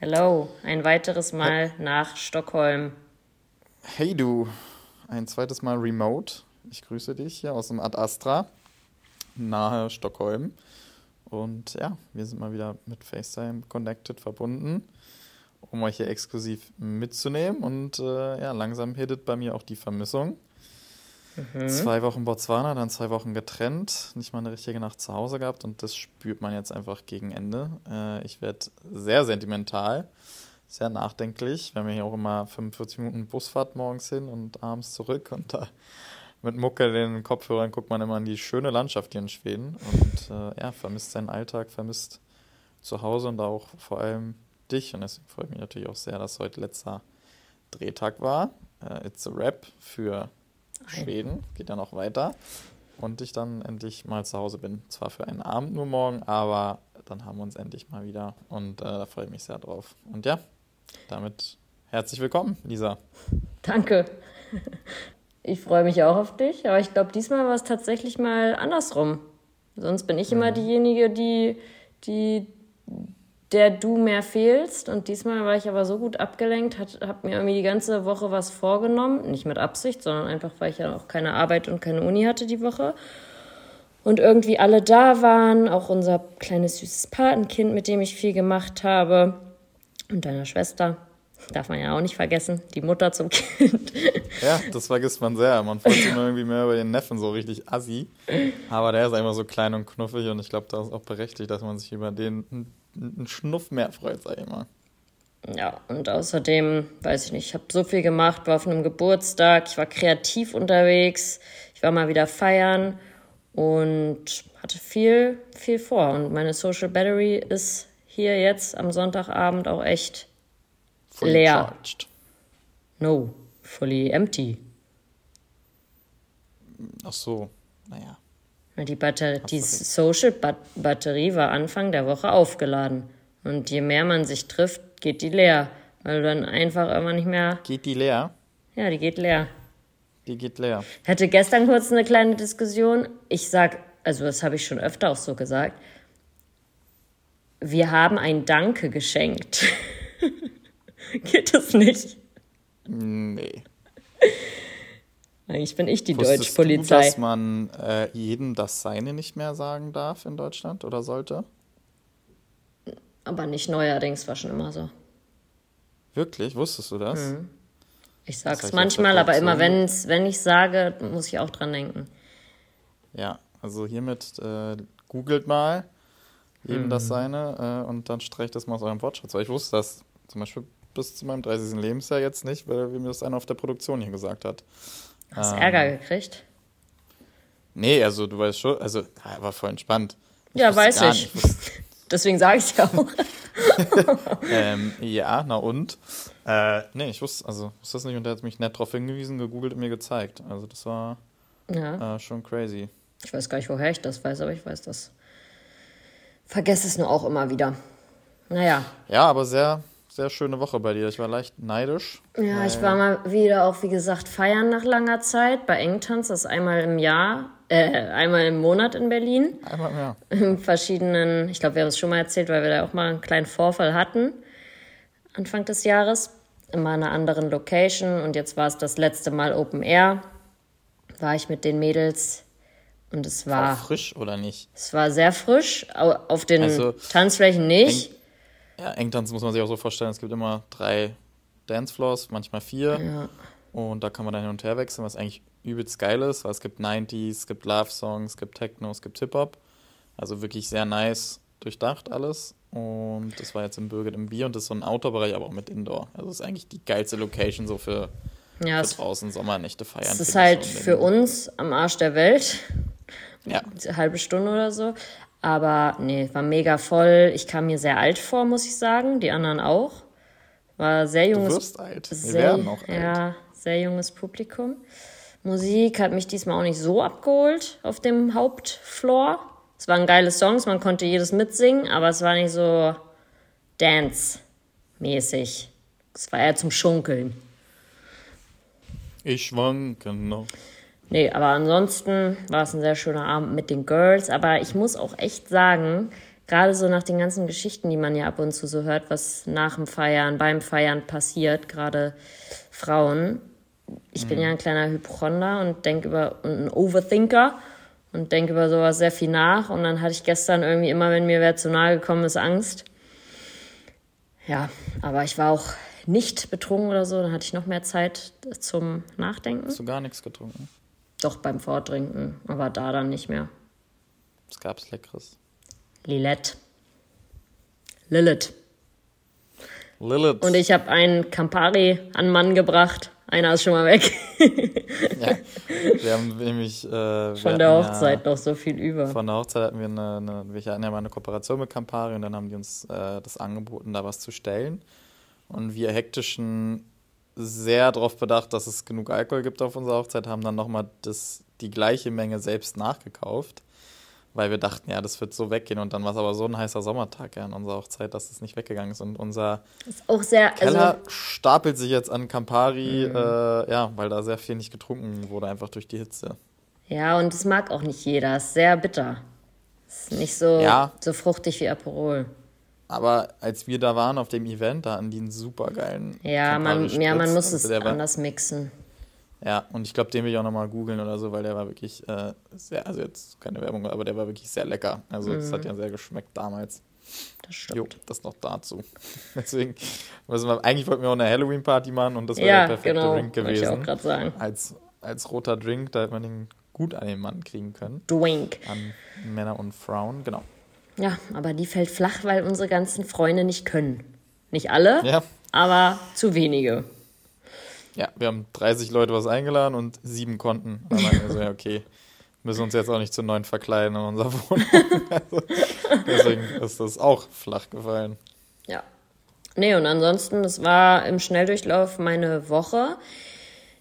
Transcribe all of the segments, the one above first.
Hello, ein weiteres Mal nach Stockholm. Hey du, ein zweites Mal remote. Ich grüße dich hier aus dem Ad Astra, nahe Stockholm. Und ja, wir sind mal wieder mit FaceTime connected verbunden, um euch hier exklusiv mitzunehmen. Und äh, ja, langsam hittet bei mir auch die Vermissung. Zwei Wochen Botswana, dann zwei Wochen getrennt, nicht mal eine richtige Nacht zu Hause gehabt und das spürt man jetzt einfach gegen Ende. Äh, ich werde sehr sentimental, sehr nachdenklich. Wir haben ja hier auch immer 45 Minuten Busfahrt morgens hin und abends zurück und da mit Mucke den Kopfhörern guckt man immer an die schöne Landschaft hier in Schweden und äh, ja, vermisst seinen Alltag, vermisst zu Hause und auch vor allem dich und deswegen freue ich mich natürlich auch sehr, dass heute letzter Drehtag war. Äh, It's a Rap für Schweden, geht ja noch weiter. Und ich dann endlich mal zu Hause bin. Zwar für einen Abend nur morgen, aber dann haben wir uns endlich mal wieder. Und äh, da freue ich mich sehr drauf. Und ja, damit herzlich willkommen, Lisa. Danke. Ich freue mich auch auf dich, aber ich glaube, diesmal war es tatsächlich mal andersrum. Sonst bin ich immer diejenige, die, die, der du mehr fehlst. Und diesmal war ich aber so gut abgelenkt, habe mir irgendwie die ganze Woche was vorgenommen. Nicht mit Absicht, sondern einfach, weil ich ja auch keine Arbeit und keine Uni hatte die Woche. Und irgendwie alle da waren, auch unser kleines süßes Patenkind, mit dem ich viel gemacht habe. Und deiner Schwester. Darf man ja auch nicht vergessen, die Mutter zum Kind. Ja, das vergisst man sehr. Man freut sich immer irgendwie mehr über den Neffen, so richtig assi. Aber der ist einfach so klein und knuffig und ich glaube, da ist auch berechtigt, dass man sich über den einen- Schnuff mehr freut, sag ich mal. Ja, und außerdem, weiß ich nicht, ich habe so viel gemacht, war auf einem Geburtstag, ich war kreativ unterwegs, ich war mal wieder feiern und hatte viel, viel vor. Und meine Social Battery ist hier jetzt am Sonntagabend auch echt Fully Leer. charged. no, fully empty. Ach so, naja. Die, Batter die Social Bat Batterie war Anfang der Woche aufgeladen. Und je mehr man sich trifft, geht die leer. Weil du dann einfach immer nicht mehr. Geht die leer? Ja, die geht leer. Die geht leer. Ich hatte gestern kurz eine kleine Diskussion. Ich sag, also das habe ich schon öfter auch so gesagt. Wir haben ein Danke geschenkt. Geht das nicht? Nee. Eigentlich bin ich die Wusstest du, Deutschpolizei. dass man äh, jedem das Seine nicht mehr sagen darf in Deutschland oder sollte? Aber nicht neuerdings, war schon immer so. Wirklich? Wusstest du das? Ich Das sag's heißt, manchmal, aber immer wenn's, wenn ich sage, muss ich auch dran denken. Ja, also hiermit äh, googelt mal jedem Mhm. das Seine äh, und dann streicht das mal aus eurem Wortschatz. Weil ich wusste das zum Beispiel bis zu meinem 30. Lebensjahr jetzt nicht, weil mir das einer auf der Produktion hier gesagt hat. Hast Ähm. Ärger gekriegt? Nee, also du weißt schon, also ja, war voll entspannt. Ja, wusste weiß ich. nicht, Deswegen sage ich ja auch. ähm, ja, na und? Äh, nee, ich wusste, also wusste das nicht und der hat mich nett darauf hingewiesen, gegoogelt und mir gezeigt. Also das war Ja, äh, schon crazy. ich weiß gar nicht, woher ich das weiß, aber ich weiß das. Vergesse es nur auch immer wieder. Naja, Ja, aber sehr, sehr schöne Woche bei dir. Ich war leicht neidisch. Ja, ich war mal wieder auch, wie gesagt, feiern nach langer Zeit bei Engtanz. Das ist einmal im Jahr, äh, einmal im Monat in Berlin. Einmal mehr. In verschiedenen, ich glaube, wir haben es schon mal erzählt, weil wir da auch mal einen kleinen Vorfall hatten. Anfang des Jahres. Immer in einer anderen Location. Und jetzt war es das letzte Mal Open Air. War ich mit den Mädels. Und es War war, frisch oder nicht? es war sehr frisch. Au- Auf den Also, Tanzflächen nicht. Ja, Engtanz muss man sich auch so vorstellen, es gibt immer drei Dancefloors, manchmal vier. Ja. Und da kann man dann hin und her wechseln, was eigentlich übelst geil ist, weil es gibt 90s, es gibt Love-Songs, es gibt Techno, es gibt Hip-Hop. Also wirklich sehr nice durchdacht alles. Und das war jetzt im Birgit im Bier und das ist so ein Outdoor-Bereich, aber auch mit Indoor. Also das ist eigentlich die geilste Location so für, Ja, für draußen Sommernächte feiern. es ist halt schon. für uns am Arsch der Welt. Ja, eine halbe Stunde oder so. Aber nee, war mega voll. Ich kam mir sehr alt vor, muss ich sagen. Die anderen auch. War sehr junges. Du wirst alt. Wir sehr, werden auch alt. Ja, sehr junges Publikum. Musik hat mich diesmal auch nicht so abgeholt auf dem Hauptfloor. Es waren geile Songs, man konnte jedes mitsingen, aber es war nicht so Dance-mäßig. Es war eher zum Schunkeln. Ich schwanke noch. Nee, aber ansonsten war es ein sehr schöner Abend mit den Girls. Aber ich muss auch echt sagen, gerade so nach den ganzen Geschichten, die man ja ab und zu so hört, was nach dem Feiern, beim Feiern passiert, gerade Frauen. Ich bin ja ein kleiner Hypochonder und denke über und ein Overthinker und denke über sowas sehr viel nach. Und dann hatte ich gestern irgendwie immer, wenn mir wer zu nahe gekommen ist, Angst. Ja, aber ich war auch nicht betrunken oder so. Dann hatte ich noch mehr Zeit zum Nachdenken. Hast du gar nichts getrunken? Doch beim Vordrinken, aber da dann nicht mehr. Was gab's Leckeres? Lilette. Lilith. Lilith. Und ich habe einen Campari an Mann gebracht. Einer ist schon mal weg. ja. Wir haben nämlich. Äh, wir Von der Hochzeit noch so viel über. Von der Hochzeit hatten wir eine, eine wir hatten ja mal eine Kooperation mit Campari und dann haben die uns äh, das angeboten, da was zu stellen. Und wir hektischen sehr darauf bedacht, dass es genug Alkohol gibt auf unserer Hochzeit, haben dann nochmal die gleiche Menge selbst nachgekauft, weil wir dachten, ja, das wird so weggehen. Und dann war es aber so ein heißer Sommertag ja, an unserer Hochzeit, dass es nicht weggegangen ist. Und unser Ist auch sehr, Keller also stapelt sich jetzt an Campari, Mhm. äh, ja, weil da sehr viel nicht getrunken wurde, einfach durch die Hitze. ja, und das mag auch nicht jeder. Ist sehr bitter. Ist nicht so, Ja. so fruchtig wie Aperol. Aber als wir da waren auf dem Event, da hatten die einen super geilen Ja, man, ja, man muss es Also war- anders mixen. Ja, und ich glaube, den will ich auch nochmal googeln oder so, weil der war wirklich äh, sehr, also jetzt keine Werbung, aber der war wirklich sehr lecker. Also es Mhm. hat ja sehr geschmeckt damals. Das stimmt. Jo, das noch dazu. Deswegen, müssen wir, eigentlich wollten wir auch eine Halloween-Party machen und das wäre Ja, der perfekte genau. Drink Wollte ich auch gewesen. gerade sagen. Als, als roter Drink, da hätte man den gut an den Mann kriegen können. Drink. An Männer und Frauen, genau. Ja, aber die fällt flach, weil unsere ganzen Freunde nicht können. Nicht alle, Ja, aber zu wenige. ja, wir haben 30 Leute was eingeladen und sieben konnten. Da meinten wir so, ja, okay, müssen uns jetzt auch nicht zu neun verkleiden in unserer Wohnung. Also, deswegen ist das auch flach gefallen. Ja. Nee, und ansonsten, das war im Schnelldurchlauf meine Woche.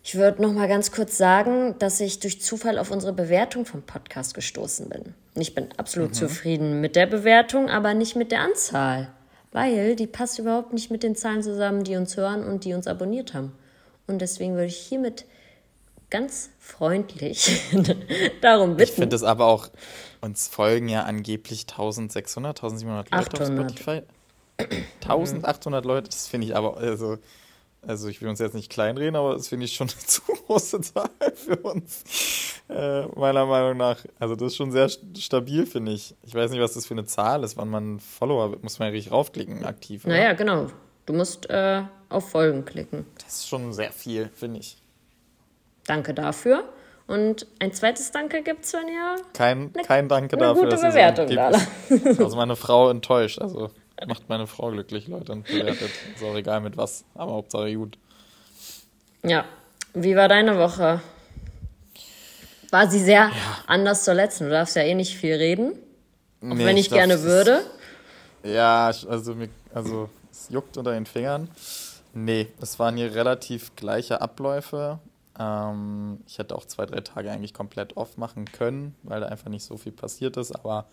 Ich würde noch mal ganz kurz sagen, dass ich durch Zufall auf unsere Bewertung vom Podcast gestoßen bin. Ich bin absolut zufrieden mit der Bewertung, aber nicht mit der Anzahl. Weil die passt überhaupt nicht mit den Zahlen zusammen, die uns hören und die uns abonniert haben. Und deswegen würde ich hiermit ganz freundlich darum Ich bitten. finde es aber auch, uns folgen ja angeblich 1600, 1700 Leute 800. auf Spotify. 1800 Leute, das finde ich aber, also, also ich will uns jetzt nicht kleinreden, aber das finde ich schon eine zu große Zahl für uns, äh, meiner Meinung nach. Also das ist schon sehr st- stabil, finde ich. Ich weiß nicht, was das für eine Zahl ist, wann man Follower wird, muss man ja richtig raufklicken, aktiv. oder? naja, genau. Du musst äh, auf Folgen klicken. Das ist schon sehr viel, finde ich. Danke dafür. Und ein zweites Danke gibt's, wenn ihr Kein, kein Danke eine dafür, gute Bewertung da. Also meine Frau enttäuscht, also macht meine Frau glücklich, Leute, und bewertet. Ist auch egal mit was, aber Hauptsache gut. Ja. Wie war deine Woche? War sie sehr anders zur letzten? Du darfst ja eh nicht viel reden. Auch Nee, wenn ich, glaub, gerne es ist- würde. Ja, ich- also, also es juckt unter den Fingern. Nee, es waren hier relativ gleiche Abläufe. Ähm, ich hätte auch zwei, drei Tage eigentlich komplett off machen können, weil da einfach nicht so viel passiert ist, aber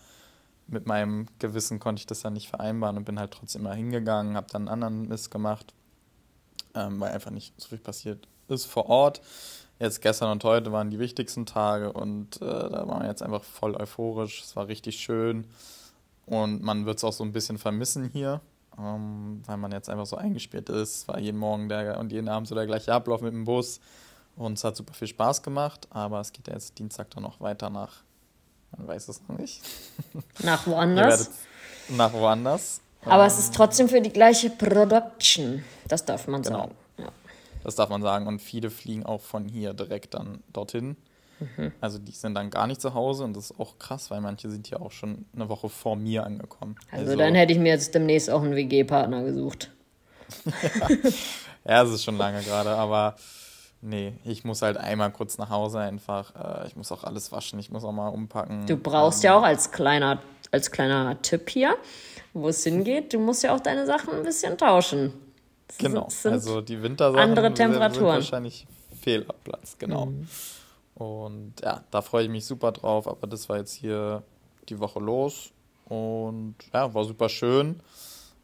mit meinem Gewissen konnte ich das ja nicht vereinbaren und bin halt trotzdem mal hingegangen, habe dann einen anderen Mist gemacht, ähm, weil einfach nicht so viel passiert ist vor Ort. Jetzt gestern und heute waren die wichtigsten Tage und äh, da waren wir jetzt einfach voll euphorisch. Es war richtig schön und man wird es auch so ein bisschen vermissen hier, ähm, weil man jetzt einfach so eingespielt ist. Es war jeden Morgen der und jeden Abend so der gleiche Ablauf mit dem Bus und es hat super viel Spaß gemacht, aber es geht ja jetzt Dienstag dann noch weiter nach, man weiß es noch nicht. Nach woanders. nach woanders. Aber es ist trotzdem für die gleiche Production. Das darf man Genau. sagen. Ja. Das darf man sagen. Und viele fliegen auch von hier direkt dann dorthin. Mhm. Also die sind dann gar nicht zu Hause und das ist auch krass, weil manche sind hier auch schon eine Woche vor mir angekommen. Also, dann hätte ich mir jetzt demnächst auch einen WG-Partner gesucht. Ja, es ist schon lange gerade, aber nee, ich muss halt einmal kurz nach Hause einfach. Äh, ich muss auch alles waschen, ich muss auch mal umpacken. Du brauchst ja auch als kleiner, als kleiner Tipp hier, wo es hingeht, du musst ja auch deine Sachen ein bisschen tauschen. Das Genau, also die Wintersachen andere sind- sind Temperaturen. wahrscheinlich fehl am Platz, genau. Mhm. Und ja, da freue ich mich super drauf, aber das war jetzt hier die Woche los und ja, war super schön.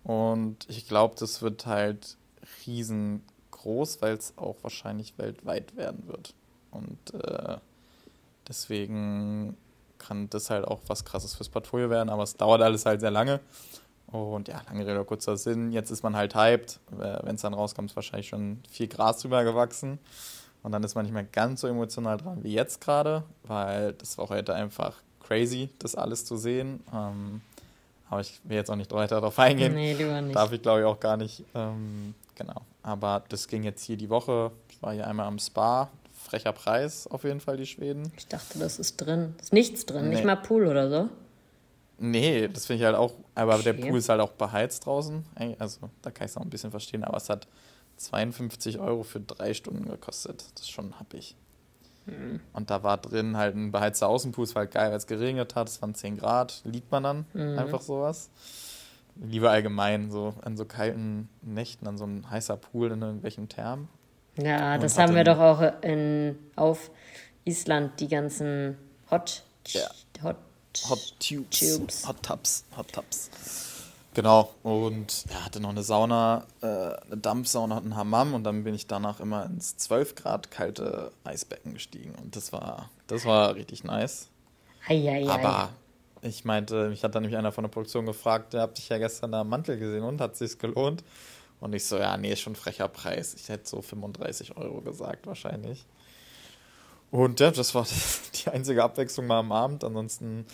Und ich glaube, das wird halt riesengroß, weil es auch wahrscheinlich weltweit werden wird. Und äh, deswegen kann das halt auch was krasses fürs Portfolio werden, aber es dauert alles halt sehr lange. Und ja, lange Rede, kurzer Sinn. Jetzt ist man halt hyped. Wenn es dann rauskommt, ist wahrscheinlich schon viel Gras drüber gewachsen. Und dann ist man nicht mehr ganz so emotional dran wie jetzt gerade, weil das war heute einfach crazy, das alles zu sehen. Ähm, aber ich will jetzt auch nicht weiter darauf eingehen. Nee, lieber nicht. Darf ich glaube ich auch gar nicht. Ähm, genau. Aber das ging jetzt hier die Woche. Ich war hier einmal am Spa. Frecher Preis auf jeden Fall, die Schweden. Ich dachte, das ist drin. Ist nichts drin, nicht Nee. mal Pool oder so. Nee, das finde ich halt auch, aber der Okay. Pool ist halt auch beheizt draußen. Also da kann ich es auch ein bisschen verstehen, aber es hat 52 Euro für drei Stunden gekostet. Das ist schon happig. Hm. Und da war drin halt ein beheizter Außenpool, es war halt geil, weil es geregnet hat, es waren 10 Grad, liebt man dann Mhm. einfach sowas. Lieber allgemein, so an so kalten Nächten, an so ein heißer Pool in irgendwelchen Thermen. Ja, das haben wir doch auch in, auf Island, die ganzen Hot, Ja. Hot, Hot Tubes. Tubes. Hot Tubs. Hot Tubs. Genau. Und er hatte noch eine Sauna, äh, eine Dampfsauna und einen Hammam und dann bin ich danach immer ins 12 Grad kalte Eisbecken gestiegen. Und das war, das war richtig nice. Eieiei. Aber ich meinte, mich hat dann nämlich einer von der Produktion gefragt, der hat dich ja gestern da am Mantel gesehen und hat sich's gelohnt? Und ich so, ja, nee, ist schon frecher Preis. Ich hätte so 35 Euro gesagt, wahrscheinlich. Und ja, das war die einzige Abwechslung mal am Abend. Ansonsten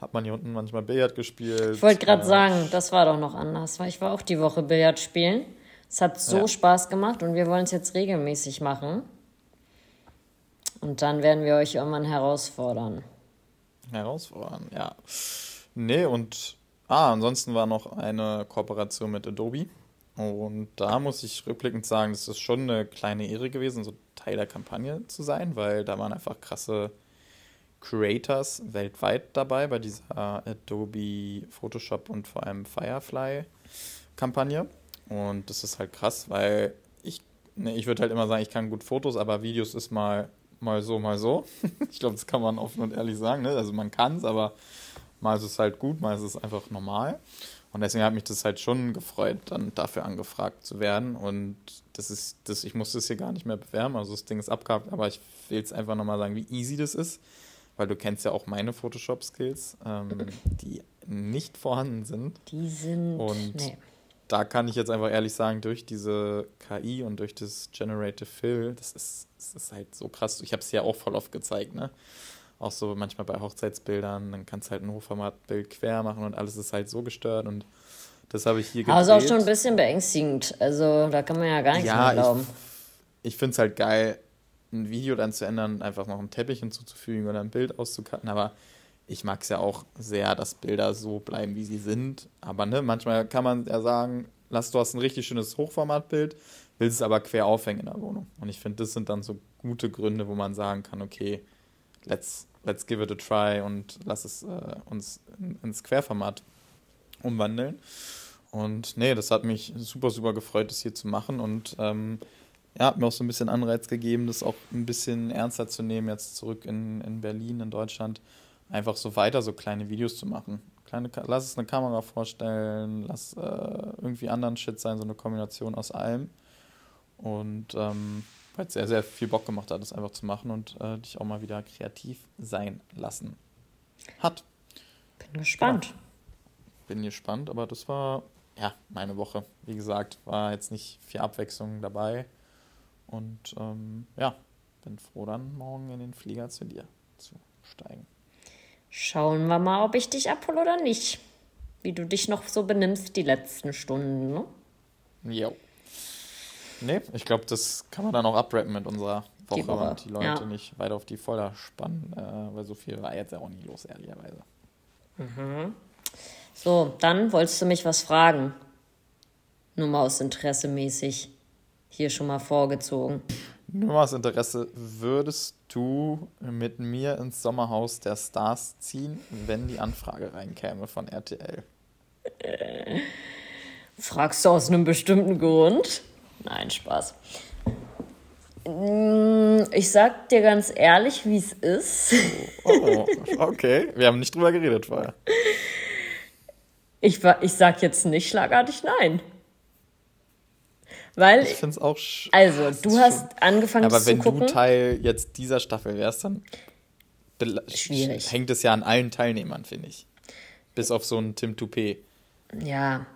hat man hier unten manchmal Billard gespielt. Ich wollte gerade Äh, sagen, das war doch noch anders, weil ich war auch die Woche Billard spielen. Es hat so Ja. Spaß gemacht und wir wollen es jetzt regelmäßig machen. Und dann werden wir euch irgendwann herausfordern. Herausfordern, ja. Nee, und ah, ansonsten war noch eine Kooperation mit Adobe. Und da muss ich rückblickend sagen, das ist schon eine kleine Ehre gewesen, so Teil der Kampagne zu sein, weil da waren einfach krasse Creators weltweit dabei bei dieser Adobe Photoshop und vor allem Firefly Kampagne. Und das ist halt krass, weil ich, ne, ich würde halt immer sagen, ich kann gut Fotos, aber Videos ist mal, mal so, mal so. ich glaube, das kann man offen und ehrlich sagen. Ne? Also man kann es, aber mal ist es halt gut, mal ist es einfach normal. Und deswegen hat mich das halt schon gefreut, dann dafür angefragt zu werden. Und das ist, das, ich muss das hier gar nicht mehr bewerben, also das Ding ist abgehakt, aber ich will jetzt einfach nochmal sagen, wie easy das ist, weil du kennst ja auch meine Photoshop-Skills, ähm, die nicht vorhanden sind. Die sind. Und nee. da kann ich jetzt einfach ehrlich sagen, durch diese KI und durch das Generative Fill, das ist, das ist halt so krass. Ich habe es ja auch voll oft gezeigt, ne? Auch so manchmal bei Hochzeitsbildern, dann kannst du halt ein Hochformatbild quer machen und alles ist halt so gestört und das habe ich hier Aber es ist auch gedreht. schon ein bisschen beängstigend. Also da kann man ja gar nichts mehr Ja, glauben. ich, ich finde es halt geil, ein Video dann zu ändern, einfach noch einen Teppich hinzuzufügen oder ein Bild auszucutten, aber ich mag es ja auch sehr, dass Bilder so bleiben, wie sie sind. Aber ne, manchmal kann man ja sagen, du hast ein richtig schönes Hochformatbild, willst es aber quer aufhängen in der Wohnung. Und ich finde, das sind dann so gute Gründe, wo man sagen kann, okay, let's, let's give it a try und lass es äh, uns in, ins Querformat umwandeln. Und nee, das hat mich super, super gefreut, das hier zu machen. Und ähm, ja, hat mir auch so ein bisschen Anreiz gegeben, das auch ein bisschen ernster zu nehmen, jetzt zurück in, in Berlin, in Deutschland, einfach so weiter so kleine Videos zu machen. Kleine, lass es eine Kamera vorstellen, lass äh, irgendwie anderen Shit sein, so eine Kombination aus allem. Und ähm, weil es sehr, sehr viel Bock gemacht hat, das einfach zu machen und äh, dich auch mal wieder kreativ sein lassen hat. Bin gespannt. Bin gespannt, aber das war ja meine Woche. Wie gesagt, war jetzt nicht viel Abwechslung dabei. Und ähm, ja, bin froh, dann morgen in den Flieger zu dir zu steigen. Schauen wir mal, ob ich dich abhole oder nicht. Wie du dich noch so benimmst die letzten Stunden, ne? Jo. Nee, ich glaube, das kann man dann auch abrappen mit unserer Woche, Die Woche, und die Leute ja. nicht weiter auf die Folter spannen, äh, weil so viel war jetzt ja auch nie los, ehrlicherweise. So, dann wolltest du mich was fragen. Nur mal aus Interesse mäßig. Hier schon mal vorgezogen. Nur mal aus Interesse, würdest du mit mir ins Sommerhaus der Stars ziehen, wenn die Anfrage reinkäme von RTL? Fragst du aus einem bestimmten Grund? Nein, Spaß. Mm, ich sag dir ganz ehrlich, wie es ist. Oh, okay. Wir haben nicht drüber geredet vorher. Ich, ich sag jetzt nicht schlagartig nein. Weil. Ich finde es auch. Also, du hast angefangen aber zu gucken. Aber wenn du Teil jetzt dieser Staffel wärst, dann Schwierig. hängt es ja an allen Teilnehmern, finde ich. Bis auf so einen Tim Toupé. Ja.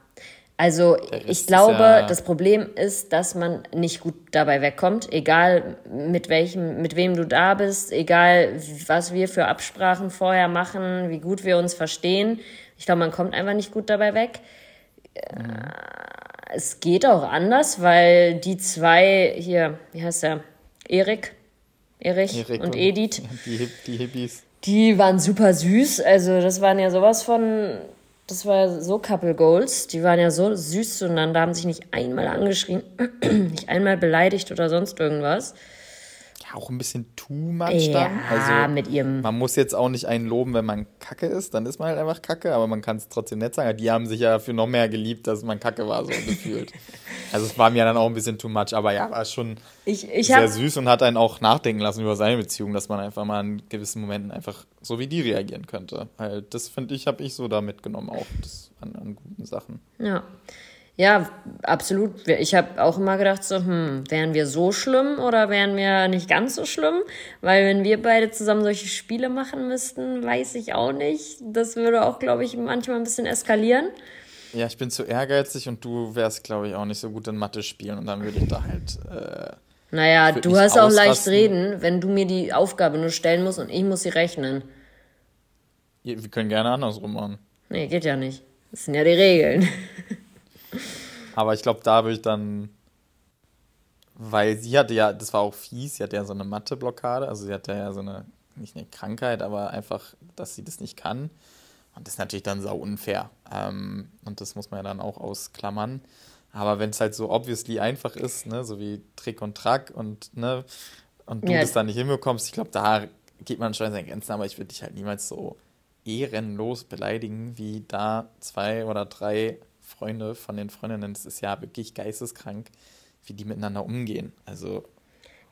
Also ich glaube, ja das Problem ist, dass man nicht gut dabei wegkommt, egal mit welchem, mit wem du da bist, egal was wir für Absprachen vorher machen, wie gut wir uns verstehen. Ich glaube, man kommt einfach nicht gut dabei weg. Mhm. Es geht auch anders, weil die zwei hier, wie heißt der? Erik, Erich, Erik und, und Edith. Die, die Hippies. Die waren super süß. Also, das waren ja sowas von. Das war so Couple Goals. Die waren ja so süß zueinander, haben sich nicht einmal angeschrien, nicht einmal beleidigt oder sonst irgendwas auch ein bisschen too much ja, dann. Also, mit ihrem. Man muss jetzt auch nicht einen loben, wenn man Kacke ist, dann ist man halt einfach Kacke, aber man kann es trotzdem nett sagen. Die haben sich ja für noch mehr geliebt, dass man Kacke war, so gefühlt. also es war mir dann auch ein bisschen too much, aber ja, war schon ich, ich sehr süß und hat einen auch nachdenken lassen über seine Beziehung, dass man einfach mal in gewissen Momenten einfach so wie die reagieren könnte. Weil das finde ich, habe ich so da mitgenommen, auch das an, an guten Sachen. Ja. Ja, absolut. Ich habe auch immer gedacht, so, hm, wären wir so schlimm oder wären wir nicht ganz so schlimm? Weil wenn wir beide zusammen solche Spiele machen müssten, weiß ich auch nicht. Das würde auch, glaube ich, manchmal ein bisschen eskalieren. Ja, ich bin zu ehrgeizig und du wärst, glaube ich, auch nicht so gut in Mathe spielen und dann würde ich da halt. Äh, naja, du hast auch leicht reden, wenn du mir die Aufgabe nur stellen musst und ich muss sie rechnen. Wir können gerne andersrum machen. Nee, geht ja nicht. Das sind ja die Regeln. Aber ich glaube, da würde ich dann, weil sie hatte ja, das war auch fies, sie hatte ja so eine Mathe-Blockade, also sie hatte ja so eine, nicht eine Krankheit, aber einfach, dass sie das nicht kann. Und das ist natürlich dann sau unfair. Ähm, und das muss man ja dann auch ausklammern. Aber wenn es halt so obviously einfach ist, ne, so wie Trick und Track und, ne, und du ja. das dann nicht hinbekommst, ich glaube, da geht man schon seine Grenzen, aber ich würde dich halt niemals so ehrenlos beleidigen, wie da zwei oder drei Freunde von den Freundinnen, das ist ja wirklich geisteskrank, wie die miteinander umgehen. Also.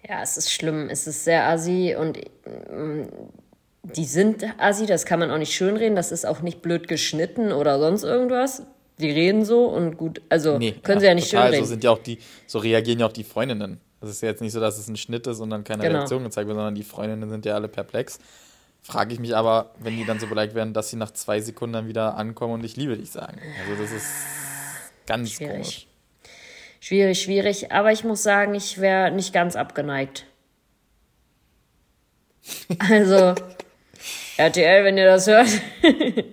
Ja, es ist schlimm. Es ist sehr assi und mm, die sind assi, das kann man auch nicht schönreden. Das ist auch nicht blöd geschnitten oder sonst irgendwas. Die reden so und gut, also nee, können ja, sie ja nicht total. schönreden. So sind ja auch die, so reagieren ja auch die Freundinnen. Es ist ja jetzt nicht so, dass es ein Schnitt ist und dann keine genau. Reaktion gezeigt wird, sondern die Freundinnen sind ja alle perplex. Frage ich mich aber, wenn die dann so beleidigt werden, dass sie nach zwei Sekunden dann wieder ankommen und ich liebe dich sagen. Also das ist ganz schwierig. komisch. Schwierig, schwierig. Aber ich muss sagen, ich wäre nicht ganz abgeneigt. Also, RTL, wenn ihr das hört.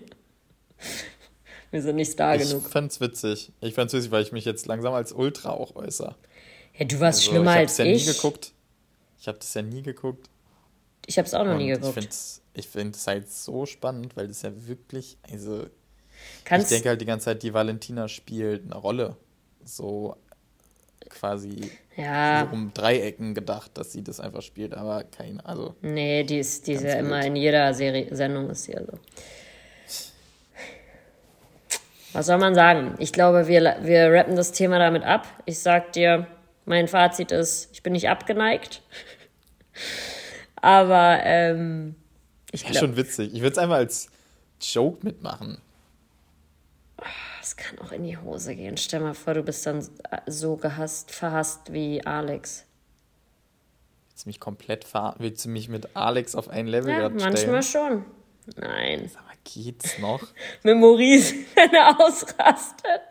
Wir sind nicht star genug. Ich fand's witzig. Ich fand's witzig, weil ich mich jetzt langsam als Ultra auch äußere. Ja, du warst also, schlimmer als ja ich. Nie geguckt. Ich habe das ja nie geguckt. Ich habe es auch noch Und nie geguckt. Ich finde ich finde es halt so spannend, weil das ja wirklich, also Kannst ich denke halt die ganze Zeit, die Valentina spielt eine Rolle. So quasi ja. so um Dreiecken gedacht, dass sie das einfach spielt, aber keine, also. Nee, die ist, die ist ja immer in jeder Serie, Sendung ist sie also. Was soll man sagen? Ich glaube, wir, wir rappen das Thema damit ab. Ich sag dir, mein Fazit ist, ich bin nicht abgeneigt. aber ähm, ich ja, schon witzig. Ich würde es einmal als Joke mitmachen. Es kann auch in die Hose gehen. Stell mal vor, du bist dann so gehasst, verhasst wie Alex. Willst du mich komplett ver Willst du mich mit Alex auf ein Level ja, manchmal schon. Nein. Aber geht's noch? mit Maurice, wenn er ausrastet.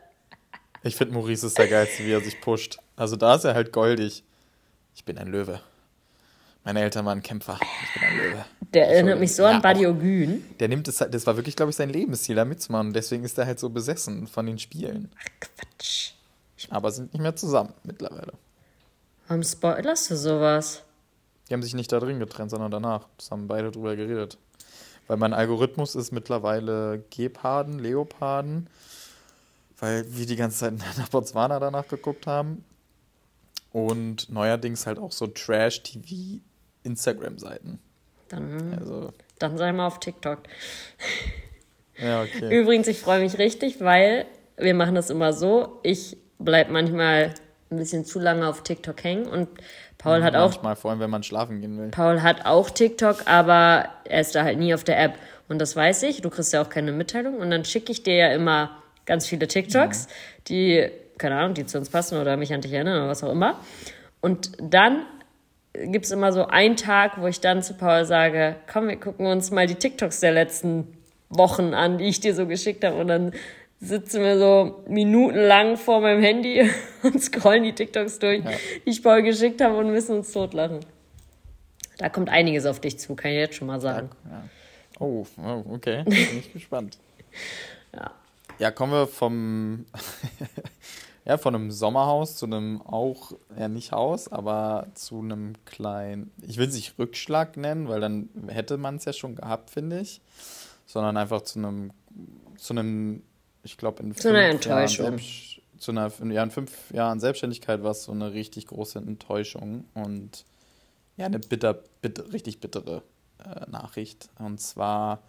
Ich finde Maurice ist der geilste, wie er sich pusht. Also da ist er halt goldig. Ich bin ein Löwe. Meine Eltern waren Kämpfer. Ich bin ein Löwe. Der erinnert mich so ja, an Buddy Ogün. Der nimmt es, das war wirklich, glaube ich, sein Lebensziel, da mitzumachen. Deswegen ist er halt so besessen von den Spielen. Ach, Quatsch. Aber sind nicht mehr zusammen mittlerweile. Warum spoilerst du sowas? Die haben sich nicht da drin getrennt, sondern danach. Das haben beide drüber geredet. Weil mein Algorithmus ist mittlerweile Geparden, Leoparden, weil wir die ganze Zeit nach Botswana danach geguckt haben. Und neuerdings halt auch so Trash-TV Instagram-Seiten. Dann, also. dann sei mal auf TikTok. Ja, okay. Übrigens, ich freue mich richtig, weil wir machen das immer so. Ich bleibe manchmal ein bisschen zu lange auf TikTok hängen und Paul hat Manchmal, auch Manchmal, vor allem, wenn man schlafen gehen will. Paul hat auch TikTok, aber er ist da halt nie auf der App. Und das weiß ich. Du kriegst ja auch keine Mitteilung. Und dann schicke ich dir ja immer ganz viele TikToks, die, keine Ahnung, die zu uns passen oder mich an dich erinnern oder was auch immer. Und dann gibt es immer so einen Tag, wo ich dann zu Paul sage, komm, wir gucken uns mal die TikToks der letzten Wochen an, die ich dir so geschickt habe. Und dann sitzen wir so minutenlang vor meinem Handy und scrollen die TikToks durch, Ja. die ich Paul geschickt habe und müssen uns totlachen. Da kommt einiges auf dich zu, kann ich jetzt schon mal sagen. Ja. Oh, oh, okay. Bin ich gespannt. Ja. Ja, kommen wir vom, ja, von einem Sommerhaus zu einem auch, ja nicht Haus, aber zu einem kleinen, ich will es nicht Rückschlag nennen, weil dann hätte man es ja schon gehabt, finde ich, sondern einfach zu einem, zu einem, ich glaube in Zu einer fünf Jahren. Selbst- zu einer, ja, in fünf Jahren Selbstständigkeit war es so eine richtig große Enttäuschung und ja, eine bitter, bitter richtig bittere äh, Nachricht. Und zwar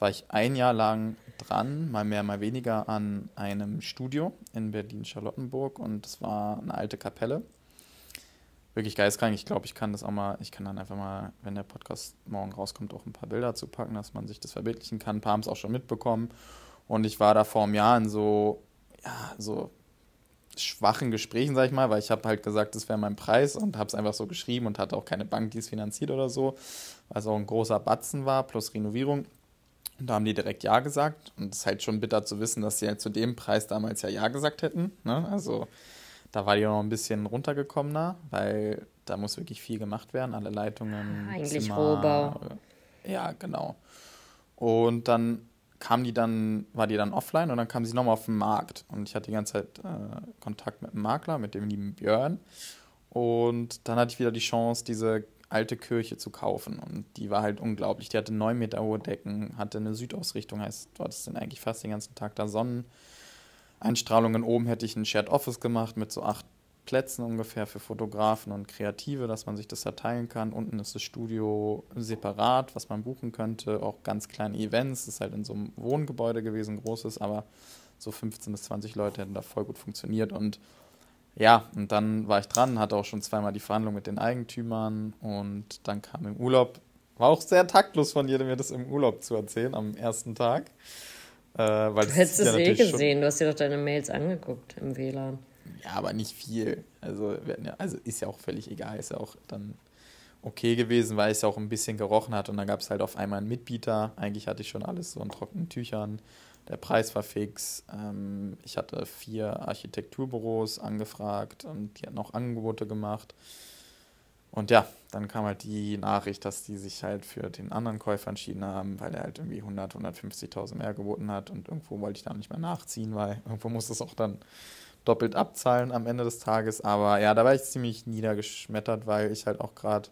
war ich ein Jahr lang dran, mal mehr, mal weniger, an einem Studio in Berlin-Charlottenburg und es war eine alte Kapelle. Wirklich geistkrank. Ich glaube, ich kann das auch mal, ich kann dann einfach mal, wenn der Podcast morgen rauskommt, auch ein paar Bilder zu packen, dass man sich das verbildlichen kann. Ein paar haben es auch schon mitbekommen. Und ich war da vor einem Jahr in so, ja, so schwachen Gesprächen, sag ich mal, weil ich habe halt gesagt, das wäre mein Preis und habe es einfach so geschrieben und hatte auch keine Bank, die es finanziert oder so, weil es auch ein großer Batzen war, plus Renovierung. Und da haben die direkt Ja gesagt. Und es ist halt schon bitter zu wissen, dass sie halt zu dem Preis damals ja Ja gesagt hätten. Ne? Also da war die noch ein bisschen runtergekommener, weil da muss wirklich viel gemacht werden. Alle Leitungen. Eigentlich Rohbau. Ja, genau. Und dann kam die dann, war die dann offline und dann kam sie nochmal auf den Markt. Und ich hatte die ganze Zeit äh, Kontakt mit einem Makler, mit dem lieben Björn. Und dann hatte ich wieder die Chance, diese alte Kirche zu kaufen. Und die war halt unglaublich. Die hatte 9 Meter hohe Decken, hatte eine Südausrichtung, heißt, du hattest dann eigentlich fast den ganzen Tag da Sonneneinstrahlungen. Oben hätte ich ein Shared Office gemacht mit so acht Plätzen ungefähr für Fotografen und Kreative, dass man sich das da teilen kann. Unten ist das Studio separat, was man buchen könnte. Auch ganz kleine Events. Das ist halt in so einem Wohngebäude gewesen, großes, aber so 15 bis 20 Leute hätten da voll gut funktioniert. Und ja, und dann war ich dran, hatte auch schon zweimal die Verhandlung mit den Eigentümern und dann kam im Urlaub, war auch sehr taktlos von dir, mir das im Urlaub zu erzählen, am ersten Tag. Äh, weil Du hättest ist es ja eh gesehen, du hast dir doch deine Mails angeguckt im WLAN. Ja, aber nicht viel. Also, ja, also ist ja auch völlig egal. Ist ja auch dann okay gewesen, weil es ja auch ein bisschen gerochen hat. Und dann gab es halt auf einmal einen Mitbieter. Eigentlich hatte ich schon alles so in trockenen Tüchern. Der Preis war fix. Ähm, ich hatte vier Architekturbüros angefragt und die hatten auch Angebote gemacht. Und ja, dann kam halt die Nachricht, dass die sich halt für den anderen Käufer entschieden haben, weil er halt irgendwie 100, 150.000 mehr geboten hat. Und irgendwo wollte ich da nicht mehr nachziehen, weil irgendwo muss es auch dann doppelt abzahlen am Ende des Tages. Aber ja, da war ich ziemlich niedergeschmettert, weil ich halt auch gerade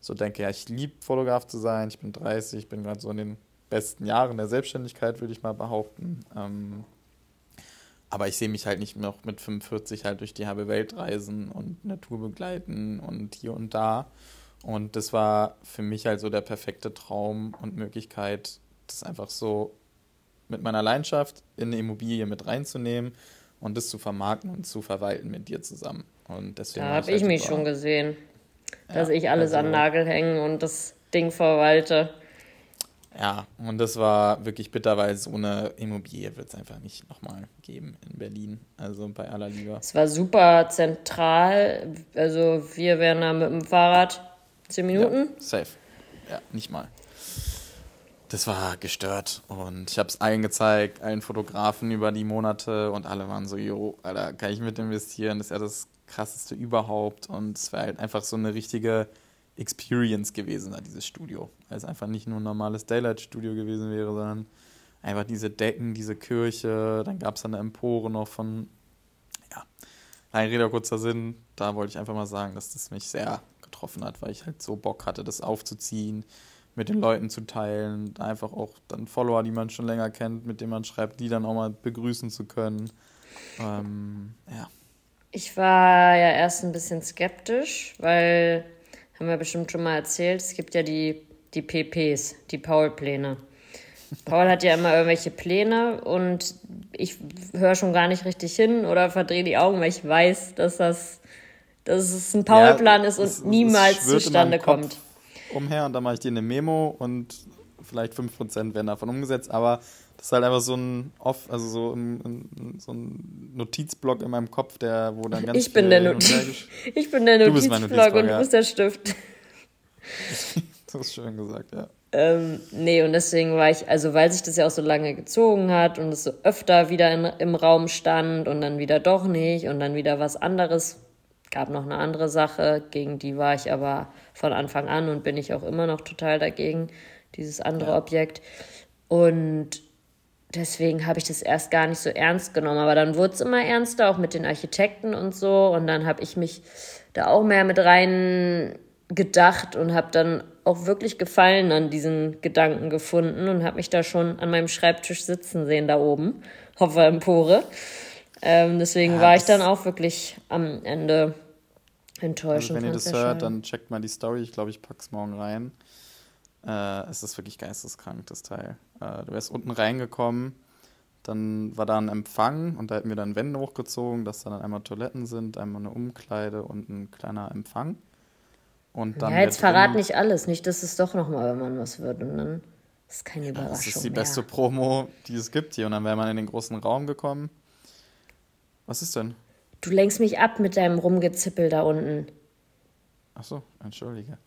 so denke, ja, ich liebe Fotograf zu sein. Ich bin 30, ich bin gerade so in den besten Jahren der Selbstständigkeit, würde ich mal behaupten. Ähm, aber ich sehe mich halt nicht noch mit 45 halt durch die halbe Welt reisen und eine Tour begleiten und hier und da. Und das war für mich halt so der perfekte Traum und Möglichkeit, das einfach so mit meiner Leidenschaft in eine Immobilie mit reinzunehmen und das zu vermarkten und zu verwalten mit dir zusammen. Und deswegen Da habe halt ich mich super- schon gesehen, dass Ja, ich alles an also- Nagel hängen und das Ding verwalte. Ja, und das war wirklich bitter, weil so eine Immobilie wird es einfach nicht nochmal geben in Berlin. Also bei aller Liebe. Es war super zentral. Also wir wären da mit dem Fahrrad zehn Minuten. Ja, safe. Ja, nicht mal. Das war gestört und ich habe es allen gezeigt, allen Fotografen über die Monate und alle waren so, jo, Alter, kann ich mit investieren? Das ist ja das krasseste überhaupt und es war halt einfach so eine richtige Experience gewesen, da dieses Studio. Weil es einfach nicht nur ein normales Daylight-Studio gewesen wäre, sondern einfach diese Decken, diese Kirche, dann gab es eine Empore noch von, ja, Lange Rede, kurzer Sinn, da wollte ich einfach mal sagen, dass das mich sehr getroffen hat, weil ich halt so Bock hatte, das aufzuziehen, mit den Leuten zu teilen, einfach auch dann Follower, die man schon länger kennt, mit denen man schreibt, die dann auch mal begrüßen zu können. Ähm, ja. Ich war ja erst ein bisschen skeptisch, weil, haben wir bestimmt schon mal erzählt, es gibt ja die, die PPs, die Paul-Pläne. Paul hat ja immer irgendwelche Pläne und ich höre schon gar nicht richtig hin oder verdrehe die Augen, weil ich weiß, dass das dass es ein Paul-Plan ja, ist und es, niemals es zustande kommt. Umher und dann mache ich dir eine Memo und vielleicht 5% werden davon umgesetzt, aber das ist halt einfach so ein Off, also so ein, so ein Notizblock in meinem Kopf, der, wo dann ganz ich bin der Notiz Ich bin der Notizblock, Notizblock und du bist der Stift. das ist schön gesagt, ja. Ähm, nee, und deswegen war ich, also weil sich das ja auch so lange gezogen hat und es so öfter wieder in, im Raum stand und dann wieder doch nicht und dann wieder was anderes, gab noch eine andere Sache, gegen die war ich aber von Anfang an und bin ich auch immer noch total dagegen, dieses andere ja. Objekt. Und deswegen habe ich das erst gar nicht so ernst genommen. Aber dann wurde es immer ernster, auch mit den Architekten und so. Und dann habe ich mich da auch mehr mit rein gedacht und habe dann auch wirklich Gefallen an diesen Gedanken gefunden und habe mich da schon an meinem Schreibtisch sitzen sehen, da oben, Hoffe Empore. Ähm, deswegen ja, war ich dann auch wirklich am Ende enttäuscht. Also wenn ihr das hört, dann checkt mal die Story. Ich glaube, ich pack's morgen rein. Äh, es ist wirklich geisteskrank, das Teil. Äh, du wärst unten reingekommen, dann war da ein Empfang und da hätten wir dann Wände hochgezogen, dass dann einmal Toiletten sind, einmal eine Umkleide und ein kleiner Empfang. Und dann ja, jetzt verrat nicht alles, nicht, dass es doch nochmal, wenn man was wird und dann ist keine Überraschung. Das ist die mehr. beste Promo, die es gibt hier. Und dann wäre man in den großen Raum gekommen. Was ist denn? Du lenkst mich ab mit deinem Rumgezippel da unten. Ach so, entschuldige.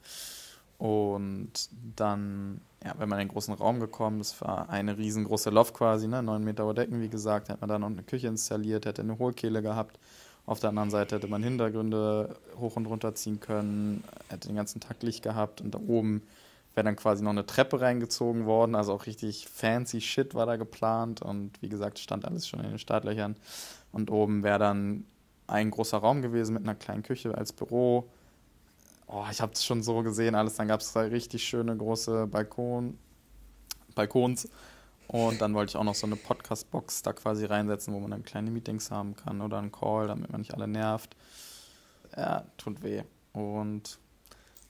Und dann, ja, wenn man in den großen Raum gekommen, das war eine riesengroße Loft quasi, ne, 9 Meter hohe Decken, wie gesagt, hätte man da noch eine Küche installiert, hätte eine Hohlkehle gehabt. Auf der anderen Seite hätte man Hintergründe hoch und runter ziehen können, hätte den ganzen Tag Licht gehabt und da oben wäre dann quasi noch eine Treppe reingezogen worden, also auch richtig fancy Shit war da geplant und wie gesagt, stand alles schon in den Startlöchern. Und oben wäre dann ein großer Raum gewesen mit einer kleinen Küche als Büro, oh, ich habe es schon so gesehen, alles. Dann gab es da richtig schöne große Balkon, Balkons. Und dann wollte ich auch noch so eine Podcast-Box da quasi reinsetzen, wo man dann kleine Meetings haben kann oder einen Call, damit man nicht alle nervt. Ja, tut weh. Und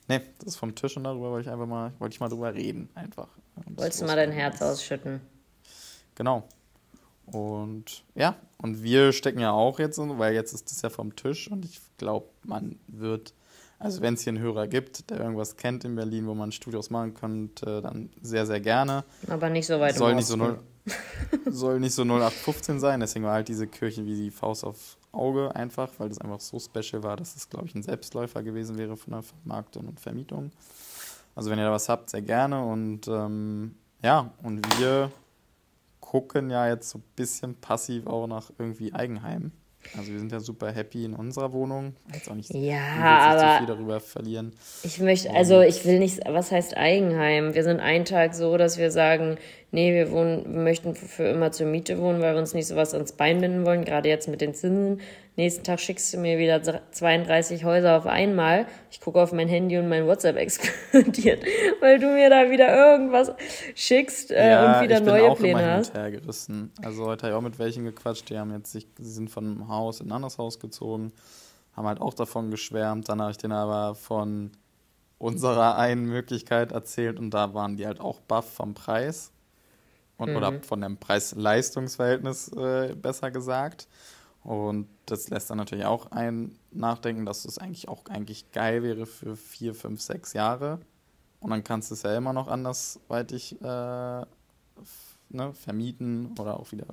ne, das ist vom Tisch und darüber wollte ich einfach mal, wollte ich mal drüber reden, einfach. Wolltest du mal dein Herz ausschütten? Genau. Und ja, und wir stecken ja auch jetzt, weil jetzt ist das ja vom Tisch und ich glaube, man wird also wenn es hier einen Hörer gibt, der irgendwas kennt in Berlin, wo man Studios machen könnte, dann sehr, sehr gerne. Aber nicht so weit soll nicht so, 0, soll nicht so 0815 sein, deswegen war halt diese Kirche wie die Faust auf Auge einfach, weil das einfach so special war, dass es, glaube ich, ein Selbstläufer gewesen wäre von der Vermarktung und Vermietung. Also wenn ihr da was habt, sehr gerne. Und ähm, ja, und wir gucken ja jetzt so ein bisschen passiv auch nach irgendwie Eigenheim. Also wir sind ja super happy in unserer Wohnung. Jetzt auch nicht ja, aber zu viel darüber verlieren. Ich möchte, also ich will nicht, was heißt Eigenheim? Wir sind einen Tag so, dass wir sagen, nee, wir wohnen, wir möchten für immer zur Miete wohnen, weil wir uns nicht sowas ans Bein binden wollen, gerade jetzt mit den Zinsen. Nächsten Tag schickst du mir wieder 32 Häuser auf einmal. Ich gucke auf mein Handy und mein WhatsApp explodiert, weil du mir da wieder irgendwas schickst äh, ja, und wieder neue Pläne hast. Hergerissen. Also heute habe ich auch mit welchen gequatscht, die haben jetzt sich, sie sind von einem Haus in ein anderes Haus gezogen, haben halt auch davon geschwärmt. Dann habe ich denen aber von unserer einen Möglichkeit erzählt und da waren die halt auch baff vom Preis und, mhm. oder von dem Preis-Leistungs-Verhältnis äh, besser gesagt. Und das lässt dann natürlich auch einen nachdenken, dass es eigentlich auch eigentlich geil wäre für vier, fünf, sechs Jahre. Und dann kannst du es ja immer noch andersweitig äh, ne, vermieten oder auch wieder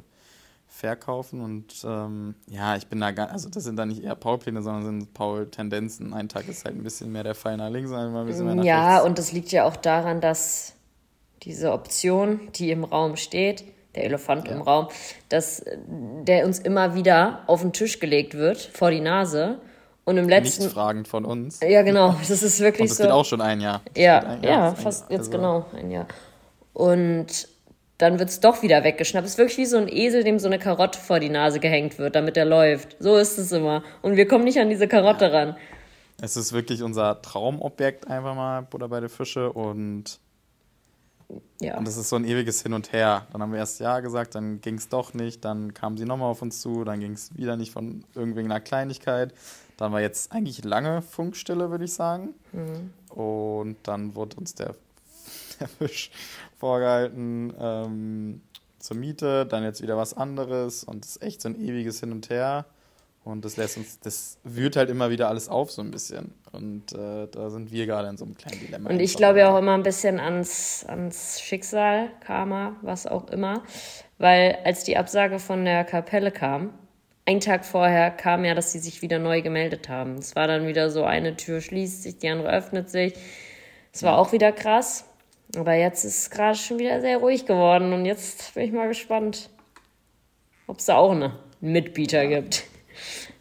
verkaufen. Und ähm, ja, ich bin da gar, also das sind dann nicht eher Paul-Pläne, sondern sind Paul-Tendenzen. Ein Tag ist halt ein bisschen mehr der Fall nach links, ein bisschen mehr nach Ja, rechts. und das liegt ja auch daran, dass diese Option, die im Raum steht, der Elefant ja. im Raum, dass der uns immer wieder auf den Tisch gelegt wird, vor die Nase. Und im letzten. Nicht fragend von uns. Ja, genau. Das ist wirklich Und das so. geht auch schon ein Jahr. ja, ein Jahr, ja, fast jetzt also. genau ein Jahr. Und dann wird es doch wieder weggeschnappt. Es ist wirklich wie so ein Esel, dem so eine Karotte vor die Nase gehängt wird, damit er läuft. So ist es immer. Und wir kommen nicht an diese Karotte ja. ran. Es ist wirklich unser Traumobjekt einfach mal, Butter bei der Fische. Und ja. Und das ist so ein ewiges Hin und Her. Dann haben wir erst Ja gesagt, dann ging es doch nicht, dann kamen sie nochmal auf uns zu, dann ging es wieder nicht von irgendeiner Kleinigkeit. Dann war jetzt eigentlich lange Funkstille, würde ich sagen. Mhm. Und dann wurde uns der, Fisch vorgehalten ähm, zur Miete, dann jetzt wieder was anderes und es ist echt so ein ewiges Hin und Her. Und das lässt uns, das wühlt halt immer wieder alles auf so ein bisschen. Und äh, da sind wir gerade in so einem kleinen Dilemma. Und ich glaube ja auch immer ein bisschen ans, ans Schicksal, Karma, was auch immer. Weil als die Absage von der Kapelle kam, ein Tag vorher kam ja, dass sie sich wieder neu gemeldet haben. Es war dann wieder so, eine Tür schließt sich, die andere öffnet sich. Es war auch wieder krass. Aber jetzt ist es gerade schon wieder sehr ruhig geworden. Und jetzt bin ich mal gespannt, ob es da auch einen Mitbieter gibt.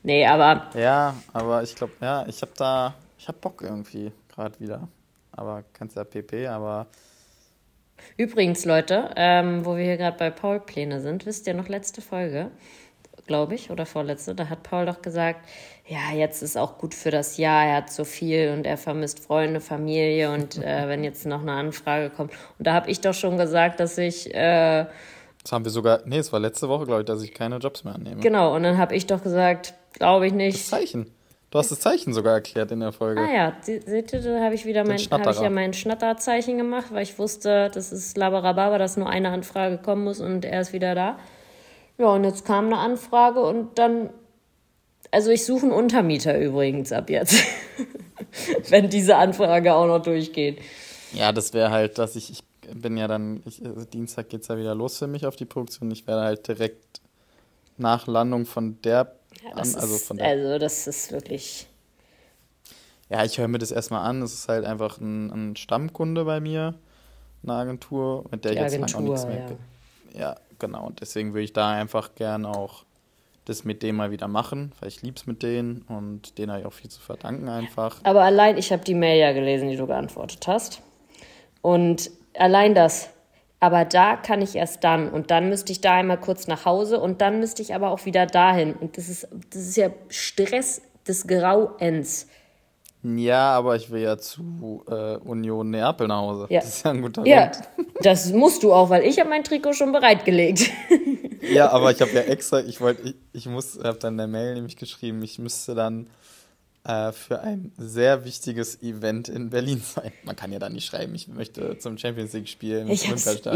Nee, aber. Ja, aber ich glaube, ja, ich habe da, ich habe Bock irgendwie gerade wieder. Aber kannst ja PP, aber. Übrigens, Leute, ähm, wo wir hier gerade bei Paul Pläne sind, wisst ihr noch letzte Folge, glaube ich, oder vorletzte, da hat Paul doch gesagt, ja, jetzt ist auch gut für das Jahr, er hat so viel und er vermisst Freunde, Familie und äh, wenn jetzt noch eine Anfrage kommt. Und da habe ich doch schon gesagt, dass ich. Äh, das haben wir sogar, nee, es war letzte Woche, glaube ich, dass ich keine Jobs mehr annehme. Genau, und dann habe ich doch gesagt, glaube ich nicht. Das Zeichen. Du hast das Zeichen sogar erklärt in der Folge. Ah ja, seht ihr, da habe ich wieder mein, habe ich ja mein Schnatterzeichen gemacht, weil ich wusste, das ist Labarababa, dass nur eine Anfrage kommen muss und er ist wieder da. Ja, und jetzt kam eine Anfrage und dann, also ich suche einen Untermieter übrigens ab jetzt, wenn diese Anfrage auch noch durchgeht. Ja, das wäre halt, dass ich, ich bin ja dann, ich, also Dienstag geht es ja wieder los für mich auf die Produktion. Ich werde halt direkt nach Landung von der ja, an, also von der. Also, das ist wirklich. Ja, ich höre mir das erstmal an. Es ist halt einfach ein, ein, Stammkunde bei mir, eine Agentur, mit der die ich jetzt Agentur, auch nichts mehr. Ja. ja, genau. Und deswegen würde ich da einfach gern auch das mit denen mal wieder machen, weil ich lieb's mit denen und denen habe ich auch viel zu verdanken einfach. Aber allein, ich habe die Mail ja gelesen, die du geantwortet hast. Und allein das. Aber da kann ich erst dann. Und dann müsste ich da einmal kurz nach Hause und dann müsste ich aber auch wieder dahin. Und das ist, das ist ja Stress des Grauens. Ja, aber ich will ja zu äh, Union Neapel nach Hause. Ja. Das ist ja ein guter ja, Grund. das musst du auch, weil ich habe mein Trikot schon bereitgelegt. ja, aber ich habe ja extra, ich wollte, ich, ich muss, habe dann in der Mail nämlich geschrieben, ich müsste dann äh, für ein sehr wichtiges Event in Berlin sein. Man kann ja da nicht schreiben, ich möchte zum Champions League spielen.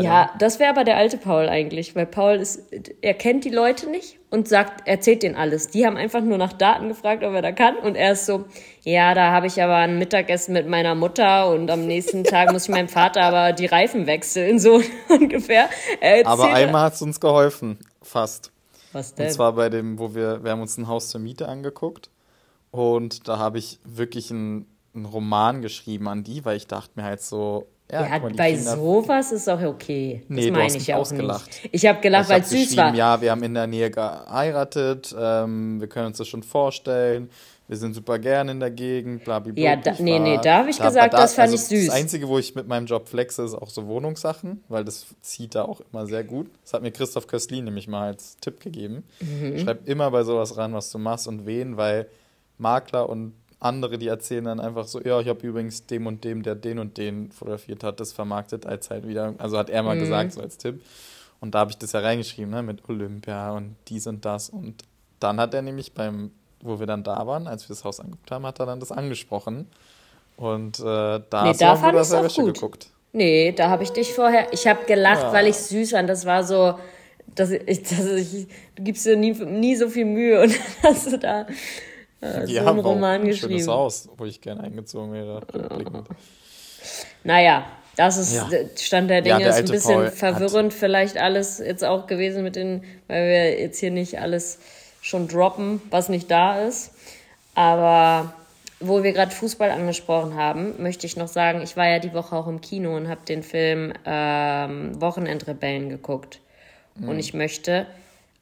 Ja, das wäre aber der alte Paul eigentlich, weil Paul ist, er kennt die Leute nicht und sagt, erzählt denen alles. Die haben einfach nur nach Daten gefragt, ob er da kann und er ist so, ja, da habe ich aber ein Mittagessen mit meiner Mutter und am nächsten Tag muss ich meinem Vater aber die Reifen wechseln, so ungefähr. aber einmal hat es uns geholfen, fast. Was denn? Und zwar bei dem, wo wir, wir haben uns ein Haus zur Miete angeguckt und da habe ich wirklich einen, einen, Roman geschrieben an die, weil ich dachte mir halt so, ja, ja mal, bei Kinder, sowas ist auch okay. Das nee, meine ich auch ausgelacht. nicht. Ich habe gelacht, weil es süß war. Ja, wir haben in der Nähe geheiratet, ähm, wir können uns das schon vorstellen. Wir sind super gern in der Gegend, bla, bla, bla. Ja, da, nee, nee, da habe ich da, gesagt, da, das fand also ich süß. Das Einzige, wo ich mit meinem Job flexe, ist auch so Wohnungssachen, weil das zieht da auch immer sehr gut. Das hat mir Christoph Köstlin nämlich mal als Tipp gegeben. Mhm. Schreib immer bei sowas ran, was du machst und wen, weil Makler und andere, die erzählen dann einfach so, ja, ich habe übrigens dem und dem, der den und den fotografiert hat, das vermarktet als halt wieder, also hat er mal mhm. gesagt, so als Tipp. Und da habe ich das ja reingeschrieben, ne, mit Olympia und dies und das. Und dann hat er nämlich beim, wo wir dann da waren, als wir das Haus angeguckt haben, hat er dann das angesprochen. Und äh, da nee, hast da du fand das Wäsche geguckt. Nee, da habe ich dich vorher, ich habe gelacht, ja. weil ich süß fand. Das war so, dass ich, dass ich, du gibst dir nie, nie so viel Mühe und hast du da äh, so ja, einen Roman geschrieben. Schönes Haus, wo ich gerne eingezogen wäre. Naja, das ist ja. Stand der Dinge. Ja, der ist ein bisschen Paul verwirrend vielleicht alles jetzt auch gewesen mit den, weil wir jetzt hier nicht alles schon droppen, was nicht da ist. Aber wo wir gerade Fußball angesprochen haben, möchte ich noch sagen, ich war ja die Woche auch im Kino und habe den Film ähm, Wochenendrebellen geguckt. Mhm. Und ich möchte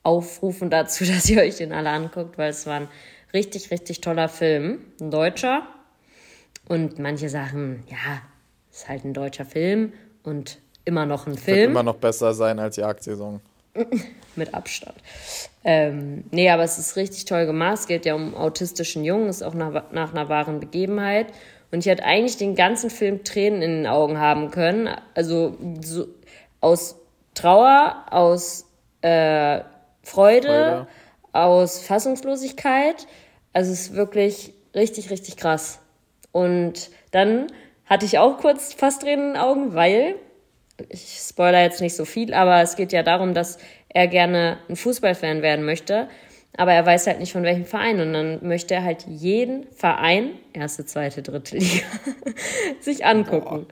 aufrufen dazu, dass ihr euch den alle anguckt, weil es waren Richtig, richtig toller Film. Ein deutscher. Und manche Sachen, ja, ist halt ein deutscher Film und immer noch ein Film. Wird immer noch besser sein als Jagdsaison. Mit Abstand. Ähm, nee, aber es ist richtig toll gemacht. Es geht ja um autistischen Jungen, ist auch nach, nach einer wahren Begebenheit. Und ich hätte eigentlich den ganzen Film Tränen in den Augen haben können. Also so, aus Trauer, aus äh, Freude, Freude, aus Fassungslosigkeit. Also es ist wirklich richtig, richtig krass. Und dann hatte ich auch kurz fast Tränen in den Augen, weil, ich spoiler jetzt nicht so viel, aber es geht ja darum, dass er gerne ein Fußballfan werden möchte, aber er weiß halt nicht von welchem Verein und dann möchte er halt jeden Verein, erste, zweite, dritte Liga, sich angucken.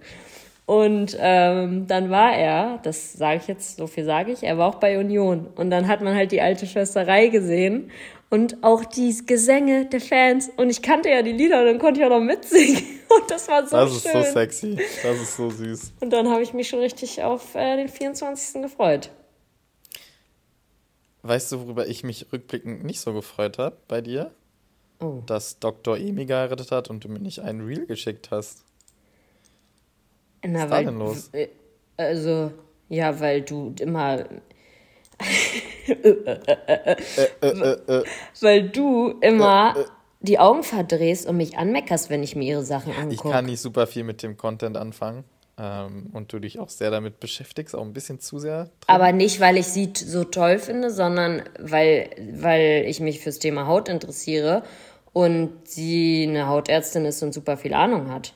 Und ähm, dann war er, das sage ich jetzt, so viel sage ich, er war auch bei Union. Und dann hat man halt die alte Schwesterei gesehen und auch die Gesänge der Fans. Und ich kannte ja die Lieder und dann konnte ich auch noch mitsingen. Und das war so Das schön. ist so sexy. Das ist so süß. Und dann habe ich mich schon richtig auf äh, den 24. gefreut. Weißt du, worüber ich mich rückblickend nicht so gefreut habe bei dir? Oh. Dass Dr. Emi geheiratet hat und du mir nicht einen Reel geschickt hast. Na, ist da weil, denn los? äh, Also, ja, weil du immer. Weil du immer die Augen verdrehst und mich anmeckerst, wenn ich mir ihre Sachen Ich angucke. kann nicht super viel mit dem Content anfangen. Ähm, und du dich auch sehr damit beschäftigst, auch ein bisschen zu sehr. Drin. Aber nicht, weil ich sie so toll finde, sondern weil, weil ich mich fürs Thema Haut interessiere und sie eine Hautärztin ist und super viel Ahnung hat.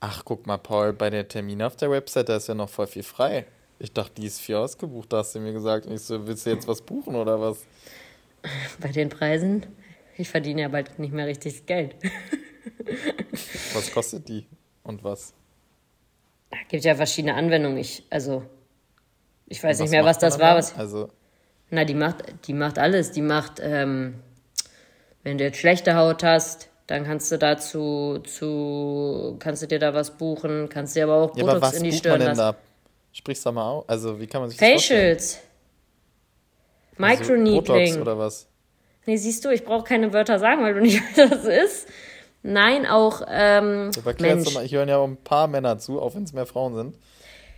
Ach, guck mal, Paul, bei der Termin auf der Website, da ist ja noch voll viel frei. Ich dachte, die ist viel ausgebucht, da hast du mir gesagt. Und ich so, willst du jetzt was buchen oder was? Bei den Preisen, ich verdiene ja bald nicht mehr richtig Geld. Was kostet die? Und was? Gibt ja verschiedene Anwendungen. Ich, also, ich weiß nicht mehr, was das war. da? Was, Also, na, die macht, die macht alles. Die macht, ähm, wenn du jetzt schlechte Haut hast, dann kannst du dazu, zu, kannst du dir da was buchen, kannst dir aber auch ja, Botox aber was in die Stirn lassen. da? Sprich's da mal auf. Also, wie kann man sich das? Facials. Also, Botox Microneedling. oder was? nee, siehst du, ich brauche keine Wörter sagen, weil du nicht weißt, was das ist. Nein, auch, ähm, Aber erklär's Mensch, mal. Ich höre ja auch ein paar Männer zu, auch wenn es mehr Frauen sind.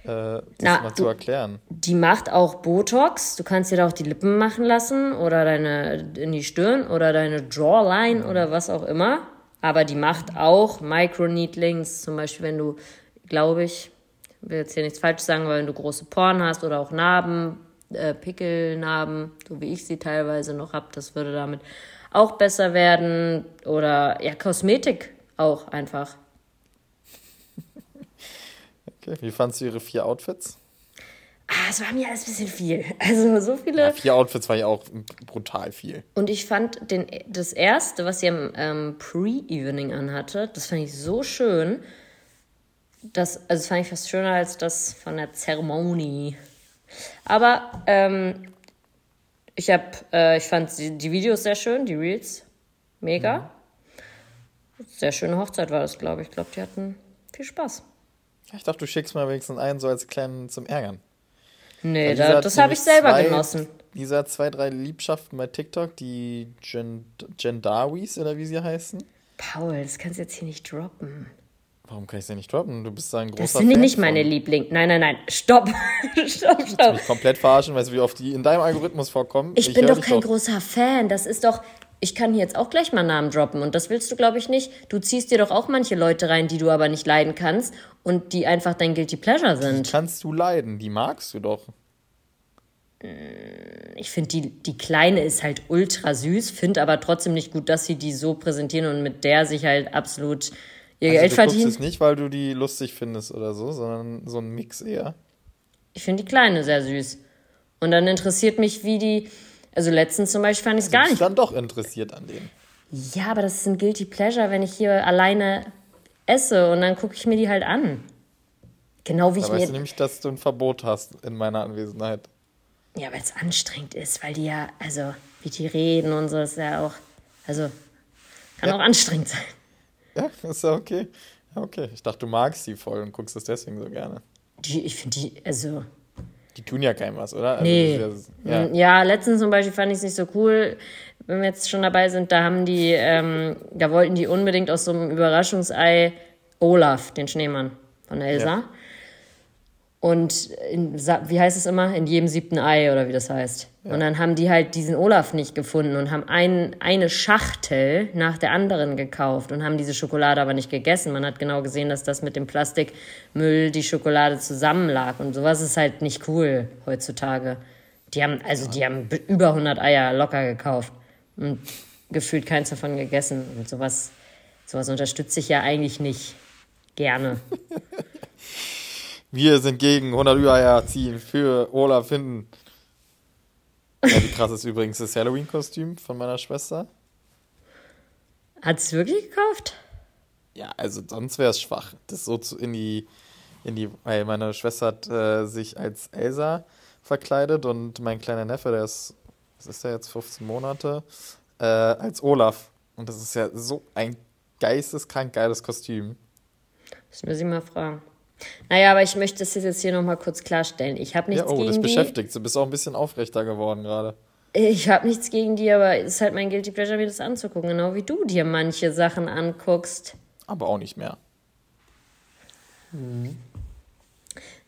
Äh, das Na, mal du- zu erklären. die macht auch Botox. Du kannst dir da auch die Lippen machen lassen oder deine in die Stirn oder deine Jawline oder was auch immer. Aber die macht auch Microneedlings, zum Beispiel, wenn du, glaube ich will jetzt hier nichts falsch sagen, aber wenn du große Poren hast oder auch Narben, äh, Pickelnarben, so wie ich sie teilweise noch habe, das würde damit auch besser werden. Oder ja, Kosmetik auch einfach. Okay, wie fandst du ihre vier Outfits? Ah, es war mir alles ein bisschen viel. Also so viele. Ja, vier Outfits war ja auch brutal viel. Und ich fand den, das erste, was sie am ähm, Pre-Evening anhatte, das fand ich so schön. Das, also das fand ich fast schöner als das von der Zeremonie. Aber ähm, ich habe, äh, ich fand die, die Videos sehr schön, die Reels mega. Sehr schöne Hochzeit war das, glaube ich. Ich glaube, die hatten viel Spaß. Ich dachte, du schickst mal wenigstens einen so als kleinen zum Ärgern. Nee, da, das habe ich selber zwei- genossen. Hat zwei, drei Liebschaften bei TikTok, die Gen Gendawis oder wie sie heißen. Paul, das kannst du jetzt hier nicht droppen. Warum kann ich sie nicht droppen? Du bist da ein großer Das sind Fan nicht meine von. Lieblinge. Nein, nein, nein. Stopp. stopp, stopp. mich komplett verarschen, weißt du, wie oft die in deinem Algorithmus vorkommen? Ich, bin hör doch kein großer Fan. Das ist doch. Ich kann hier jetzt auch gleich mal Namen droppen und das willst du, glaube ich, nicht. Du ziehst dir doch auch manche Leute rein, die du aber nicht leiden kannst und die einfach dein Guilty Pleasure Die sind. kannst du leiden, die magst du doch. Ich finde, die, die Kleine ist halt ultra süß, finde aber trotzdem nicht gut, dass sie die so präsentieren und mit der sich halt absolut ihr Also Geld du guckst verdienen. es nicht, weil du die lustig findest oder so, sondern so ein Mix eher. Ich finde die Kleine sehr süß. Und dann interessiert mich, wie die. Also letztens zum Beispiel fand ich es gar Du bist nicht dann doch interessiert an denen. Ja, aber das ist ein Guilty Pleasure, wenn ich hier alleine esse und dann gucke ich mir die halt an. Genau wie Da ich weißt du mir. nämlich, dass du ein Verbot hast in meiner Anwesenheit. Ja, weil es anstrengend ist, weil die ja, also, wie die reden und so, ist ja auch. Also, kann Ja. auch anstrengend sein. Ja, ist ja okay. Okay. Ich dachte, du magst die voll und guckst es deswegen so gerne. Die, ich finde die, also. Die tun ja keinem was, oder? Also Nee. das ist ja, Ja, ja. letztens zum Beispiel fand ich es nicht so cool, wenn wir jetzt schon dabei sind, da haben die, ähm, da wollten die unbedingt aus so einem Überraschungsei Olaf, den Schneemann von Elsa. Ja. Und in, wie heißt es immer? In jedem siebten Ei oder wie das heißt. Und dann haben die halt diesen Olaf nicht gefunden und haben ein, eine Schachtel nach der anderen gekauft und haben diese Schokolade aber nicht gegessen. Man hat genau gesehen, dass das mit dem Plastikmüll die Schokolade zusammenlag. Und sowas ist halt nicht cool heutzutage. Die haben, also die haben über 100 Eier locker gekauft und gefühlt keins davon gegessen. Und sowas, sowas unterstütze ich ja eigentlich nicht. Gerne. Wir sind gegen 100 Eier ziehen für Olaf Finden. Ja, wie krass ist übrigens das Halloween-Kostüm von meiner Schwester. Hat sie wirklich gekauft? Ja, also sonst wäre es schwach. Das so zu, in die, in die, weil meine Schwester hat äh, sich als Elsa verkleidet und mein kleiner Neffe, der ist, was ist der jetzt, 15 Monate, äh, als Olaf. Und das ist ja so ein geisteskrank geiles Kostüm. Müssen wir sie mal fragen. Naja, aber ich möchte es jetzt hier nochmal kurz klarstellen. Ich habe nichts ja, oh, gegen das die. beschäftigt. Du bist auch ein bisschen aufrechter geworden gerade. Ich habe nichts gegen die, aber es ist halt mein Guilty Pleasure, mir das anzugucken. Genau wie du dir manche Sachen anguckst. Aber auch nicht mehr. Hm.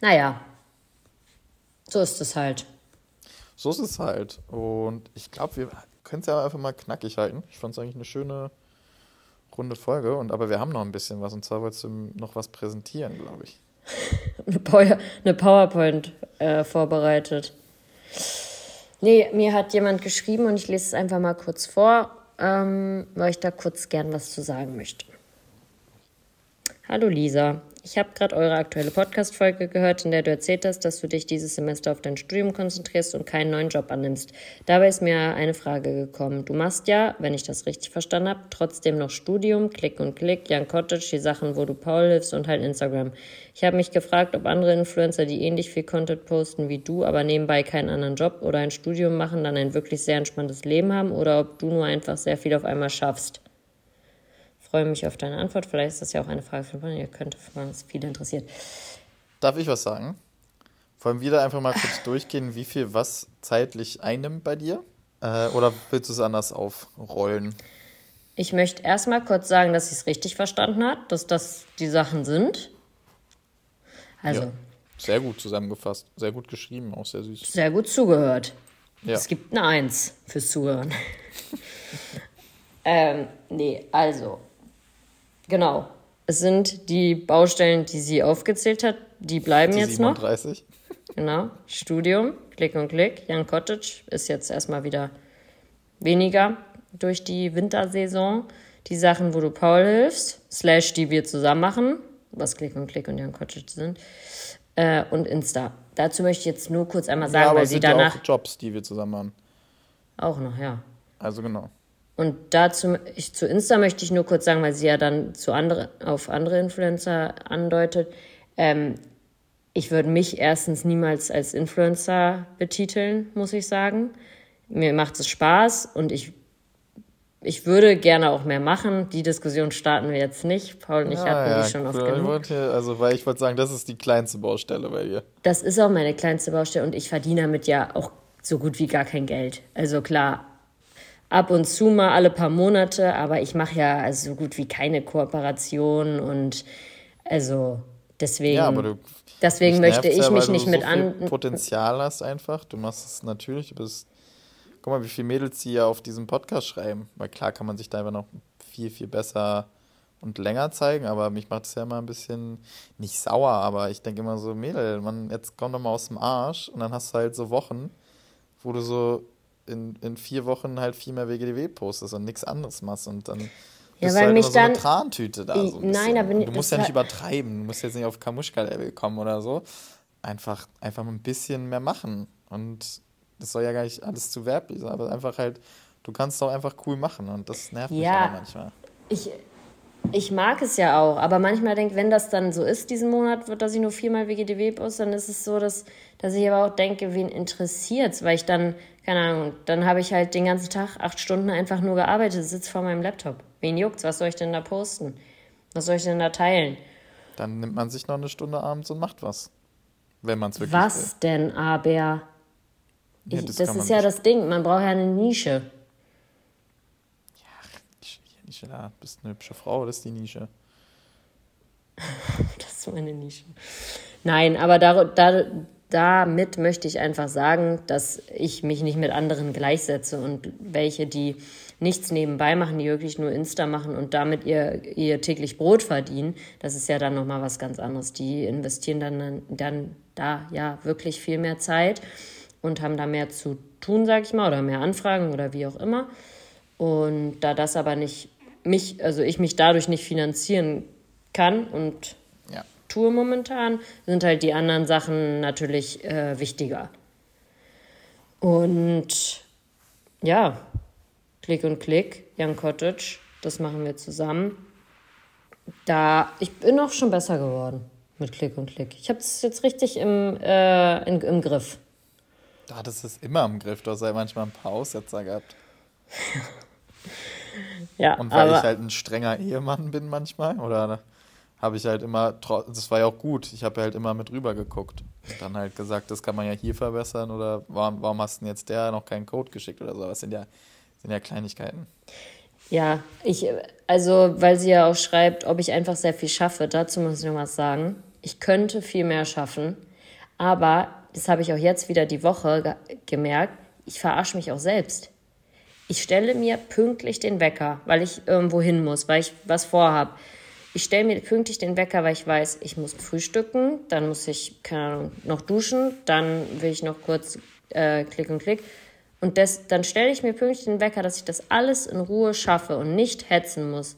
Naja, so ist es halt. So ist es halt. Und ich glaube, wir können es ja einfach mal knackig halten. Ich fand es eigentlich eine schöne runde Folge. Und aber wir haben noch ein bisschen was. Und zwar wolltest du noch was präsentieren, glaube ich. eine, Power, eine PowerPoint äh, vorbereitet. Nee, mir hat jemand geschrieben und ich lese es einfach mal kurz vor, ähm, weil ich da kurz gern was zu sagen möchte. Hallo Lisa, ich habe gerade eure aktuelle Podcast-Folge gehört, in der du erzählt hast, dass du dich dieses Semester auf dein Studium konzentrierst und keinen neuen Job annimmst. Dabei ist mir eine Frage gekommen. Du machst ja, wenn ich das richtig verstanden habe, trotzdem noch Studium, Klick und Klick, Young Cottage, die Sachen, wo du Paul hilfst und halt Instagram. Ich habe mich gefragt, ob andere Influencer, die ähnlich viel Content posten wie du, aber nebenbei keinen anderen Job oder ein Studium machen, dann ein wirklich sehr entspanntes Leben haben oder ob du nur einfach sehr viel auf einmal schaffst freue mich auf deine Antwort. Vielleicht ist das ja auch eine Frage für Ihr könnte es viele interessiert. Darf ich was sagen? Wollen wir da einfach mal kurz durchgehen, wie viel was zeitlich einnimmt bei dir? Äh, oder willst du es anders aufrollen? Ich möchte erstmal kurz sagen, dass ich es richtig verstanden habe, dass das die Sachen sind. Also. Ja, sehr gut zusammengefasst, sehr gut geschrieben, auch sehr süß. Sehr gut zugehört. Ja. Es gibt eine Eins fürs Zuhören. ähm, nee, also, Genau. Es sind die Baustellen, die sie aufgezählt hat, die bleiben die jetzt 37. noch. Genau. Studium, Klick und Klick. Young Cottage ist jetzt erstmal wieder weniger durch die Wintersaison. Die Sachen, wo du Paul hilfst, slash die wir zusammen machen, was Klick und Klick und Young Cottage sind, äh, und Insta. Dazu möchte ich jetzt nur kurz einmal sagen, ja, weil sie danach. Ja auch Jobs, die wir zusammen machen. Auch noch, ja. Also genau. Und dazu, ich, zu Insta möchte ich nur kurz sagen, weil sie ja dann zu andere, auf andere Influencer andeutet. Ähm, ich würde mich erstens niemals als Influencer betiteln, muss ich sagen. Mir macht es Spaß und ich, ich würde gerne auch mehr machen. Die Diskussion starten wir jetzt nicht. Paul und ich ja, hatten ja, die schon oft genug. Wollte, also, weil ich wollte sagen, das ist die kleinste Baustelle bei dir. Das ist auch meine kleinste Baustelle und ich verdiene damit ja auch so gut wie gar kein Geld. Also klar, ab und zu mal alle paar Monate, aber ich mache ja also so gut wie keine Kooperation und also deswegen. Ja, aber du, deswegen möchte ich ja, mich nicht mit so an. Potenzial hast einfach. Du machst es natürlich. Du bist. Guck mal, wie viele Mädels die ja auf diesem Podcast schreiben. Weil klar kann man sich da einfach noch viel, viel besser und länger zeigen, aber mich macht es ja immer ein bisschen nicht sauer, aber ich denke immer so, Mädel, man, jetzt komm doch mal aus dem Arsch und dann hast du halt so Wochen, wo du so in, in vier Wochen halt viel mehr WGDW postest und nichts anderes machst und dann ja, bist weil du halt mich so dann, eine Trantüte da. So ein nein, aber du musst ja nicht übertreiben, du musst jetzt nicht auf Kamuschka-Level kommen oder so. Einfach, einfach ein bisschen mehr machen. Und das soll ja gar nicht alles zu werblich sein, aber einfach halt, du kannst doch einfach cool machen und das nervt ja, mich manchmal. Ich, ich mag es ja auch, aber manchmal denke wenn das dann so ist, diesen Monat, wird, dass ich nur viermal WGDW poste, dann ist es so, dass, dass ich aber auch denke, wen interessiert es, weil ich dann, keine Ahnung, dann habe ich halt den ganzen Tag acht Stunden einfach nur gearbeitet, sitze vor meinem Laptop. Wen juckt's? Was soll ich denn da posten? Was soll ich denn da teilen? Dann nimmt man sich noch eine Stunde abends und macht was. Wenn man es wirklich Was will. denn aber? Ich, ja, das, das ist ja nicht. das Ding, man braucht ja eine Nische. Nische da. Bist eine hübsche Frau, das ist die Nische. das ist meine Nische. Nein, aber da, da, damit möchte ich einfach sagen, dass ich mich nicht mit anderen gleichsetze und welche, die nichts nebenbei machen, die wirklich nur Insta machen und damit ihr, ihr täglich Brot verdienen, das ist ja dann nochmal was ganz anderes. Die investieren dann, dann da ja wirklich viel mehr Zeit und haben da mehr zu tun, sag ich mal, oder mehr Anfragen oder wie auch immer. Und da das aber nicht mich, also ich mich dadurch nicht finanzieren kann und Tue momentan, sind halt die anderen Sachen natürlich äh, wichtiger. Und ja, Klick und Klick, Young Cottage, das machen wir zusammen. Da, ich bin auch schon besser geworden mit Klick und Klick. Ich habe es jetzt richtig im, äh, in, im Griff. Da hattest du es immer im Griff. Du hast ja manchmal ein paar Aussetzer gehabt. Ja, Und weil ich halt ein strenger Ehemann bin manchmal, oder habe ich halt immer, das war ja auch gut, ich habe halt immer mit rüber geguckt. Und dann halt gesagt, das kann man ja hier verbessern oder warum, warum hast denn jetzt der noch keinen Code geschickt oder so. Das sind ja, sind ja Kleinigkeiten. Ja, ich, also, weil sie ja auch schreibt, ob ich einfach sehr viel schaffe, dazu muss ich noch was sagen. Ich könnte viel mehr schaffen, aber das habe ich auch jetzt wieder die Woche ge gemerkt, ich verarsche mich auch selbst. Ich stelle mir pünktlich den Wecker, weil ich irgendwo hin muss, weil ich was vorhab. Ich stelle mir pünktlich den Wecker, weil ich weiß, ich muss frühstücken, dann muss ich, keine Ahnung, noch duschen, dann will ich noch kurz äh, Klick und Klick. Und das, dann stelle ich mir pünktlich den Wecker, dass ich das alles in Ruhe schaffe und nicht hetzen muss.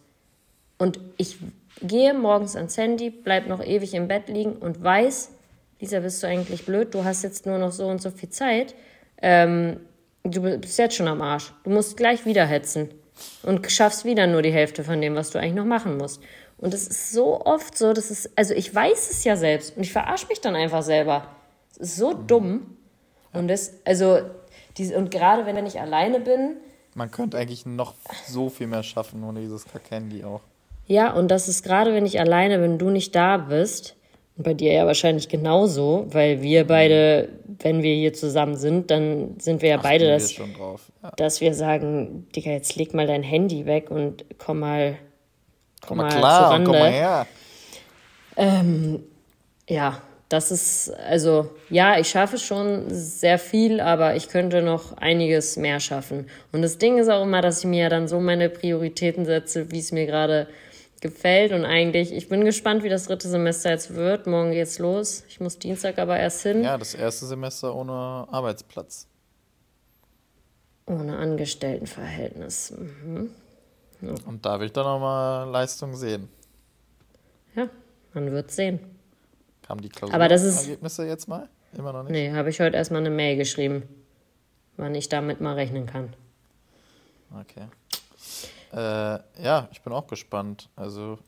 Und ich gehe morgens ans Handy, bleib noch ewig im Bett liegen und weiß, Lisa, bist du eigentlich blöd? Du hast jetzt nur noch so und so viel Zeit. Ähm, du bist jetzt schon am Arsch. Du musst gleich wieder hetzen und schaffst wieder nur die Hälfte von dem, was du eigentlich noch machen musst. Und es ist so oft so, dass es, also ich weiß es ja selbst und ich verarsche mich dann einfach selber. Es ist so dumm. Und das, also, diese, und gerade wenn ich alleine bin, Man könnte eigentlich noch so viel mehr schaffen ohne dieses Kack-Handy auch. Ja, und das ist gerade, wenn ich alleine bin, du nicht da bist, und bei dir ja wahrscheinlich genauso, weil wir beide, wenn wir hier zusammen sind, dann sind wir ja beide, Achten wir das, schon drauf. Ja. dass wir sagen, Digga, jetzt leg mal dein Handy weg und komm mal, komm mal klar, zurande. komm mal her. Ja, das ist, also, ja, ich schaffe schon sehr viel, aber ich könnte noch einiges mehr schaffen. Und das Ding ist auch immer, dass ich mir ja dann so meine Prioritäten setze, wie es mir gerade gefällt. Und eigentlich, ich bin gespannt, wie das dritte Semester jetzt wird. Morgen geht's los. Ich muss Dienstag aber erst hin. Ja, das erste Semester ohne Arbeitsplatz. Ohne Angestelltenverhältnis. Mhm. Und da will ich dann nochmal Leistung sehen. Ja, man wird sehen. Kamen die Aber das ist- Klausurergebnisse jetzt mal? Immer noch nicht? Nee, habe ich heute erstmal eine Mail geschrieben, wann ich damit mal rechnen kann. Okay. Äh, ja, ich bin auch gespannt. Also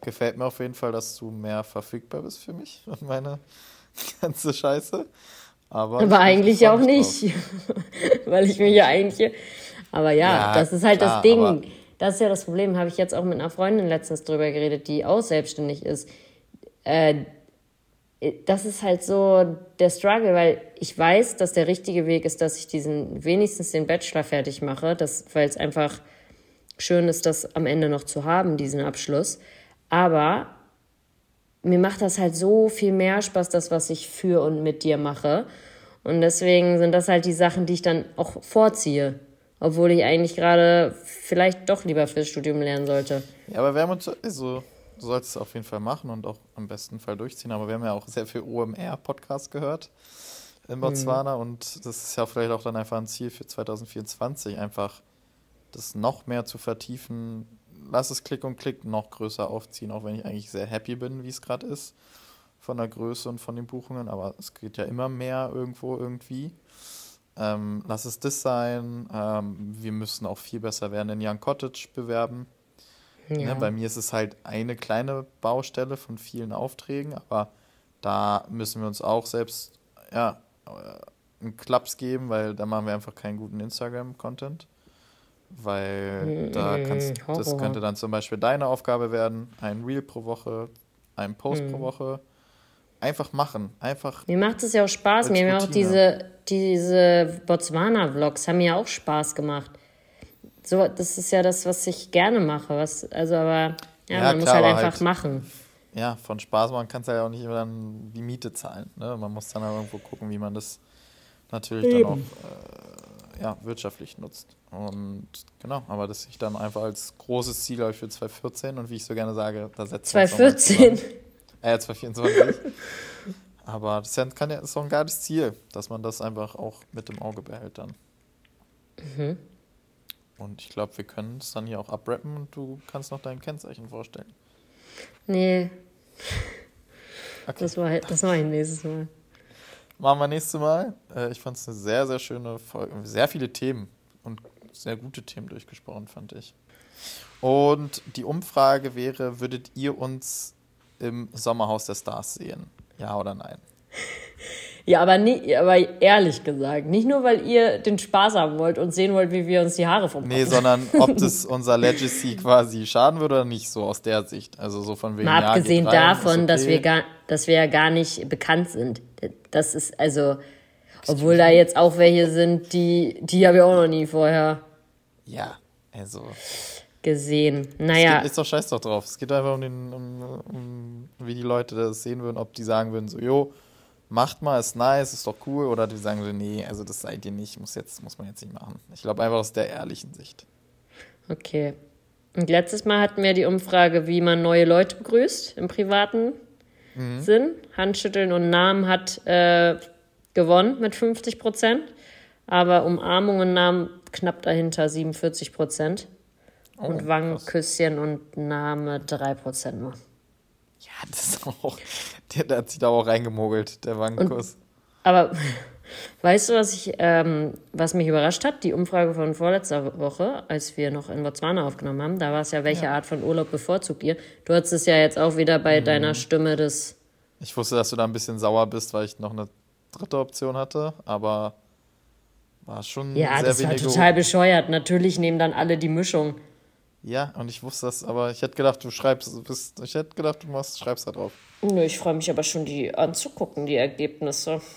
gefällt mir auf jeden Fall, dass du mehr verfügbar bist für mich und meine ganze Scheiße. Aber, Aber ich eigentlich auch nicht, weil ich mich ja eigentlich. Aber ja, Ja, das ist halt klar, das Ding. Das ist ja das Problem, habe ich jetzt auch mit einer Freundin letztens drüber geredet, die auch selbstständig ist. Äh, das ist halt so der Struggle, weil ich weiß, dass der richtige Weg ist, dass ich diesen wenigstens den Bachelor fertig mache, weil es einfach schön ist, das am Ende noch zu haben, diesen Abschluss. Aber mir macht das halt so viel mehr Spaß, das, was ich für und mit dir mache. Und deswegen sind das halt die Sachen, die ich dann auch vorziehe. Obwohl ich eigentlich gerade vielleicht doch lieber fürs Studium lernen sollte. Ja, aber wir haben uns, also, du solltest es auf jeden Fall machen und auch am besten Fall durchziehen. Aber wir haben ja auch sehr viel OMR-Podcast gehört in Botswana und das ist ja vielleicht auch dann einfach ein Ziel für 2024, einfach das noch mehr zu vertiefen. Lass es Klick und Klick noch größer aufziehen, auch wenn ich eigentlich sehr happy bin, wie es gerade ist, von der Größe und von den Buchungen. Aber es geht ja immer mehr irgendwo irgendwie. Ähm, lass es das sein. Ähm, wir müssen auch viel besser werden in Young Cottage bewerben. Ja. Ne, bei mir ist es halt eine kleine Baustelle von vielen Aufträgen, aber da müssen wir uns auch selbst ja, äh, einen Klaps geben, weil da machen wir einfach keinen guten Instagram-Content. Weil da kannst, Mm, das könnte dann zum Beispiel deine Aufgabe werden, ein Reel pro Woche, ein Post Mm. pro Woche. Einfach machen, einfach Mir macht es ja auch Spaß. Mir haben ja auch diese, diese Botswana-Vlogs haben mir ja auch Spaß gemacht. So, das ist ja das, was ich gerne mache. Was, also, aber ja, Ja, man muss klar, halt aber einfach halt- machen. ja, von Spaß machen kannst du ja auch nicht immer dann die Miete zahlen. Ne? Man muss dann auch irgendwo gucken, wie man das natürlich dann auch äh, ja, wirtschaftlich nutzt. Und genau, aber das ich dann einfach als großes Ziel habe ich für 2014 und wie ich so gerne sage, da uns nochmal 2014. Äh, 2024. aber das kann ja, ist doch ein geiles Ziel, dass man das einfach auch mit im Auge behält dann. Mhm. Und ich glaube, wir können es dann hier auch abrappen und du kannst noch dein Kennzeichen vorstellen. Nee. Okay. Das, war, das mache ich nächstes Mal. Machen wir nächstes Mal. Äh, ich fand es eine sehr, sehr schöne Folge. Sehr viele Themen und sehr gute Themen durchgesprochen, fand ich. Und die Umfrage wäre, würdet ihr uns im Sommerhaus der Stars sehen? Ja oder nein? Ja, aber, nie, aber ehrlich gesagt, nicht nur, weil ihr den Spaß haben wollt und sehen wollt, wie wir uns die Haare vom Nee, sondern ob das unser Legacy quasi schaden würde oder nicht, so aus der Sicht. Also so von wegen, Mal ja, abgesehen davon, okay. dass, wir gar, dass wir ja gar nicht bekannt sind. Das ist, also, obwohl da jetzt auch welche sind, die, die habe ich auch noch nie vorher. Ja, also gesehen. Naja. Geht, ist doch scheiß doch drauf. Es geht einfach um, den, um, um, wie die Leute das sehen würden, ob die sagen würden, so, jo, macht mal, ist nice, ist doch cool, oder die sagen so, nee, also das seid ihr nicht, muss, jetzt, muss man jetzt nicht machen. Ich glaube einfach aus der ehrlichen Sicht. Okay. Und letztes Mal hatten wir die Umfrage, wie man neue Leute begrüßt im privaten mhm. Sinn. Handschütteln und Namen hat äh, gewonnen mit 50 Prozent, aber Umarmungen nahmen knapp dahinter 47 Prozent. Oh, und Wangenküsschen und Name 3% nur. Ja, das ist auch. Der, der hat sich da auch reingemogelt, der Wangenkuss. Und, aber weißt du, was ich, ähm, was mich überrascht hat? Die Umfrage von vorletzter Woche, als wir noch in Botswana aufgenommen haben, da war es ja, welche ja. Art von Urlaub bevorzugt ihr? Du hattest es ja jetzt auch wieder bei mhm. deiner Stimme des. Ich wusste, dass du da ein bisschen sauer bist, weil ich noch eine dritte Option hatte, aber war schon ja, sehr das war total bescheuert. Natürlich nehmen dann alle die Mischung. Ja, und ich wusste das, aber ich hätte gedacht, du schreibst, bist, ich hätte gedacht, du machst, schreibst da drauf. Nö, ich freue mich aber schon, die anzugucken, die Ergebnisse.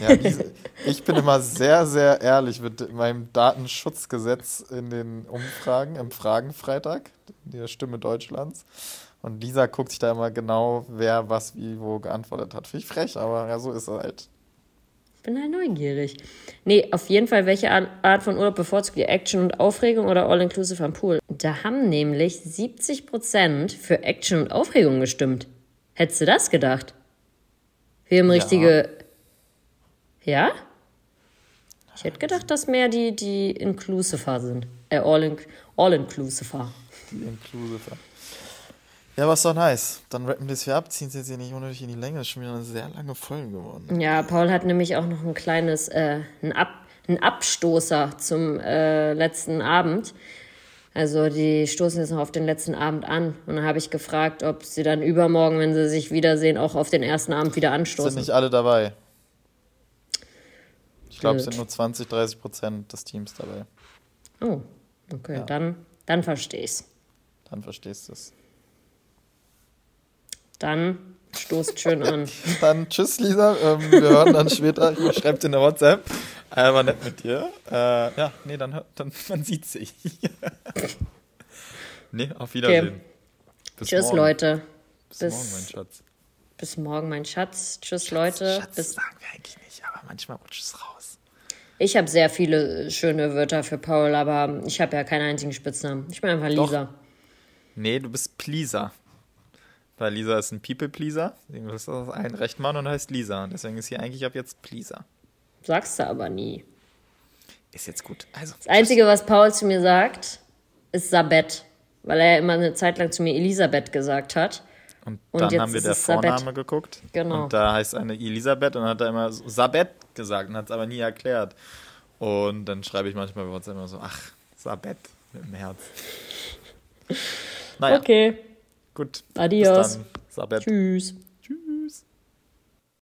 Ja, diese, ich bin immer sehr, sehr ehrlich mit meinem Datenschutzgesetz in den Umfragen, im Fragenfreitag, der Stimme Deutschlands. Und Lisa guckt sich da immer genau, wer was wie wo geantwortet hat. Finde ich frech, aber ja, so ist er halt bin halt neugierig. Nee, auf jeden Fall, welche Art von Urlaub bevorzugt ihr? Action und Aufregung oder All-Inclusive am Pool? Da haben nämlich 70% für Action und Aufregung gestimmt. Hättest du das gedacht? Wir haben richtige. Ja? Ich hätte gedacht, dass mehr die, die Inclusive sind. Äh, All-Inclusive. All die Inclusive. Ja, was doch nice. Dann rappen wir es hier ab, ziehen es jetzt hier nicht unnötig in die Länge. Das ist schon wieder eine sehr lange Folge geworden. Ja, Paul hat nämlich auch noch ein kleines, äh, ein, Ab ein Abstoßer zum äh, letzten Abend. Also die stoßen jetzt noch auf den letzten Abend an. Und dann habe ich gefragt, ob sie dann übermorgen, wenn sie sich wiedersehen, auch auf den ersten Abend wieder anstoßen. Sind nicht alle dabei. Ich glaube, es sind nur 20, 30 Prozent des Teams dabei. Oh, okay, ja. dann, dann verstehe ich's. Dann verstehst du es. Dann stoßt schön an. dann tschüss, Lisa. Ähm, wir hören dann später. Ich schreibe dir eine WhatsApp. Äh, war nett mit dir. Äh, ja, nee, dann, dann man sieht sich. nee, auf Wiedersehen. Okay. Bis tschüss, morgen. Leute. Bis, bis, morgen, mein Schatz. Bis morgen, mein Schatz. Tschüss, Schatz, Leute. Schatz bis sagen wir eigentlich nicht, aber manchmal rutscht es raus. Ich habe sehr viele schöne Wörter für Paul, aber ich habe ja keinen einzigen Spitznamen. Ich bin einfach Lisa. Doch. Nee, du bist Pleaser. Weil Lisa ist ein People-Pleaser. Deswegen ist das ein Rechtmann und heißt Lisa. Und deswegen ist hier eigentlich ab jetzt Pleaser. Sagst du aber nie. Ist jetzt gut. Also, das Einzige, was Paul zu mir sagt, ist Sabet. Weil er immer eine Zeit lang zu mir Elisabeth gesagt hat. Und dann und haben wir der Vorname geguckt. Genau. Und da heißt eine Elisabeth und dann hat er immer Sabet gesagt und hat es aber nie erklärt. Und dann schreibe ich manchmal bei uns immer so, ach, Sabet mit dem Herz. Naja. Okay. Gut. Adios. Bis dann. Tschüss.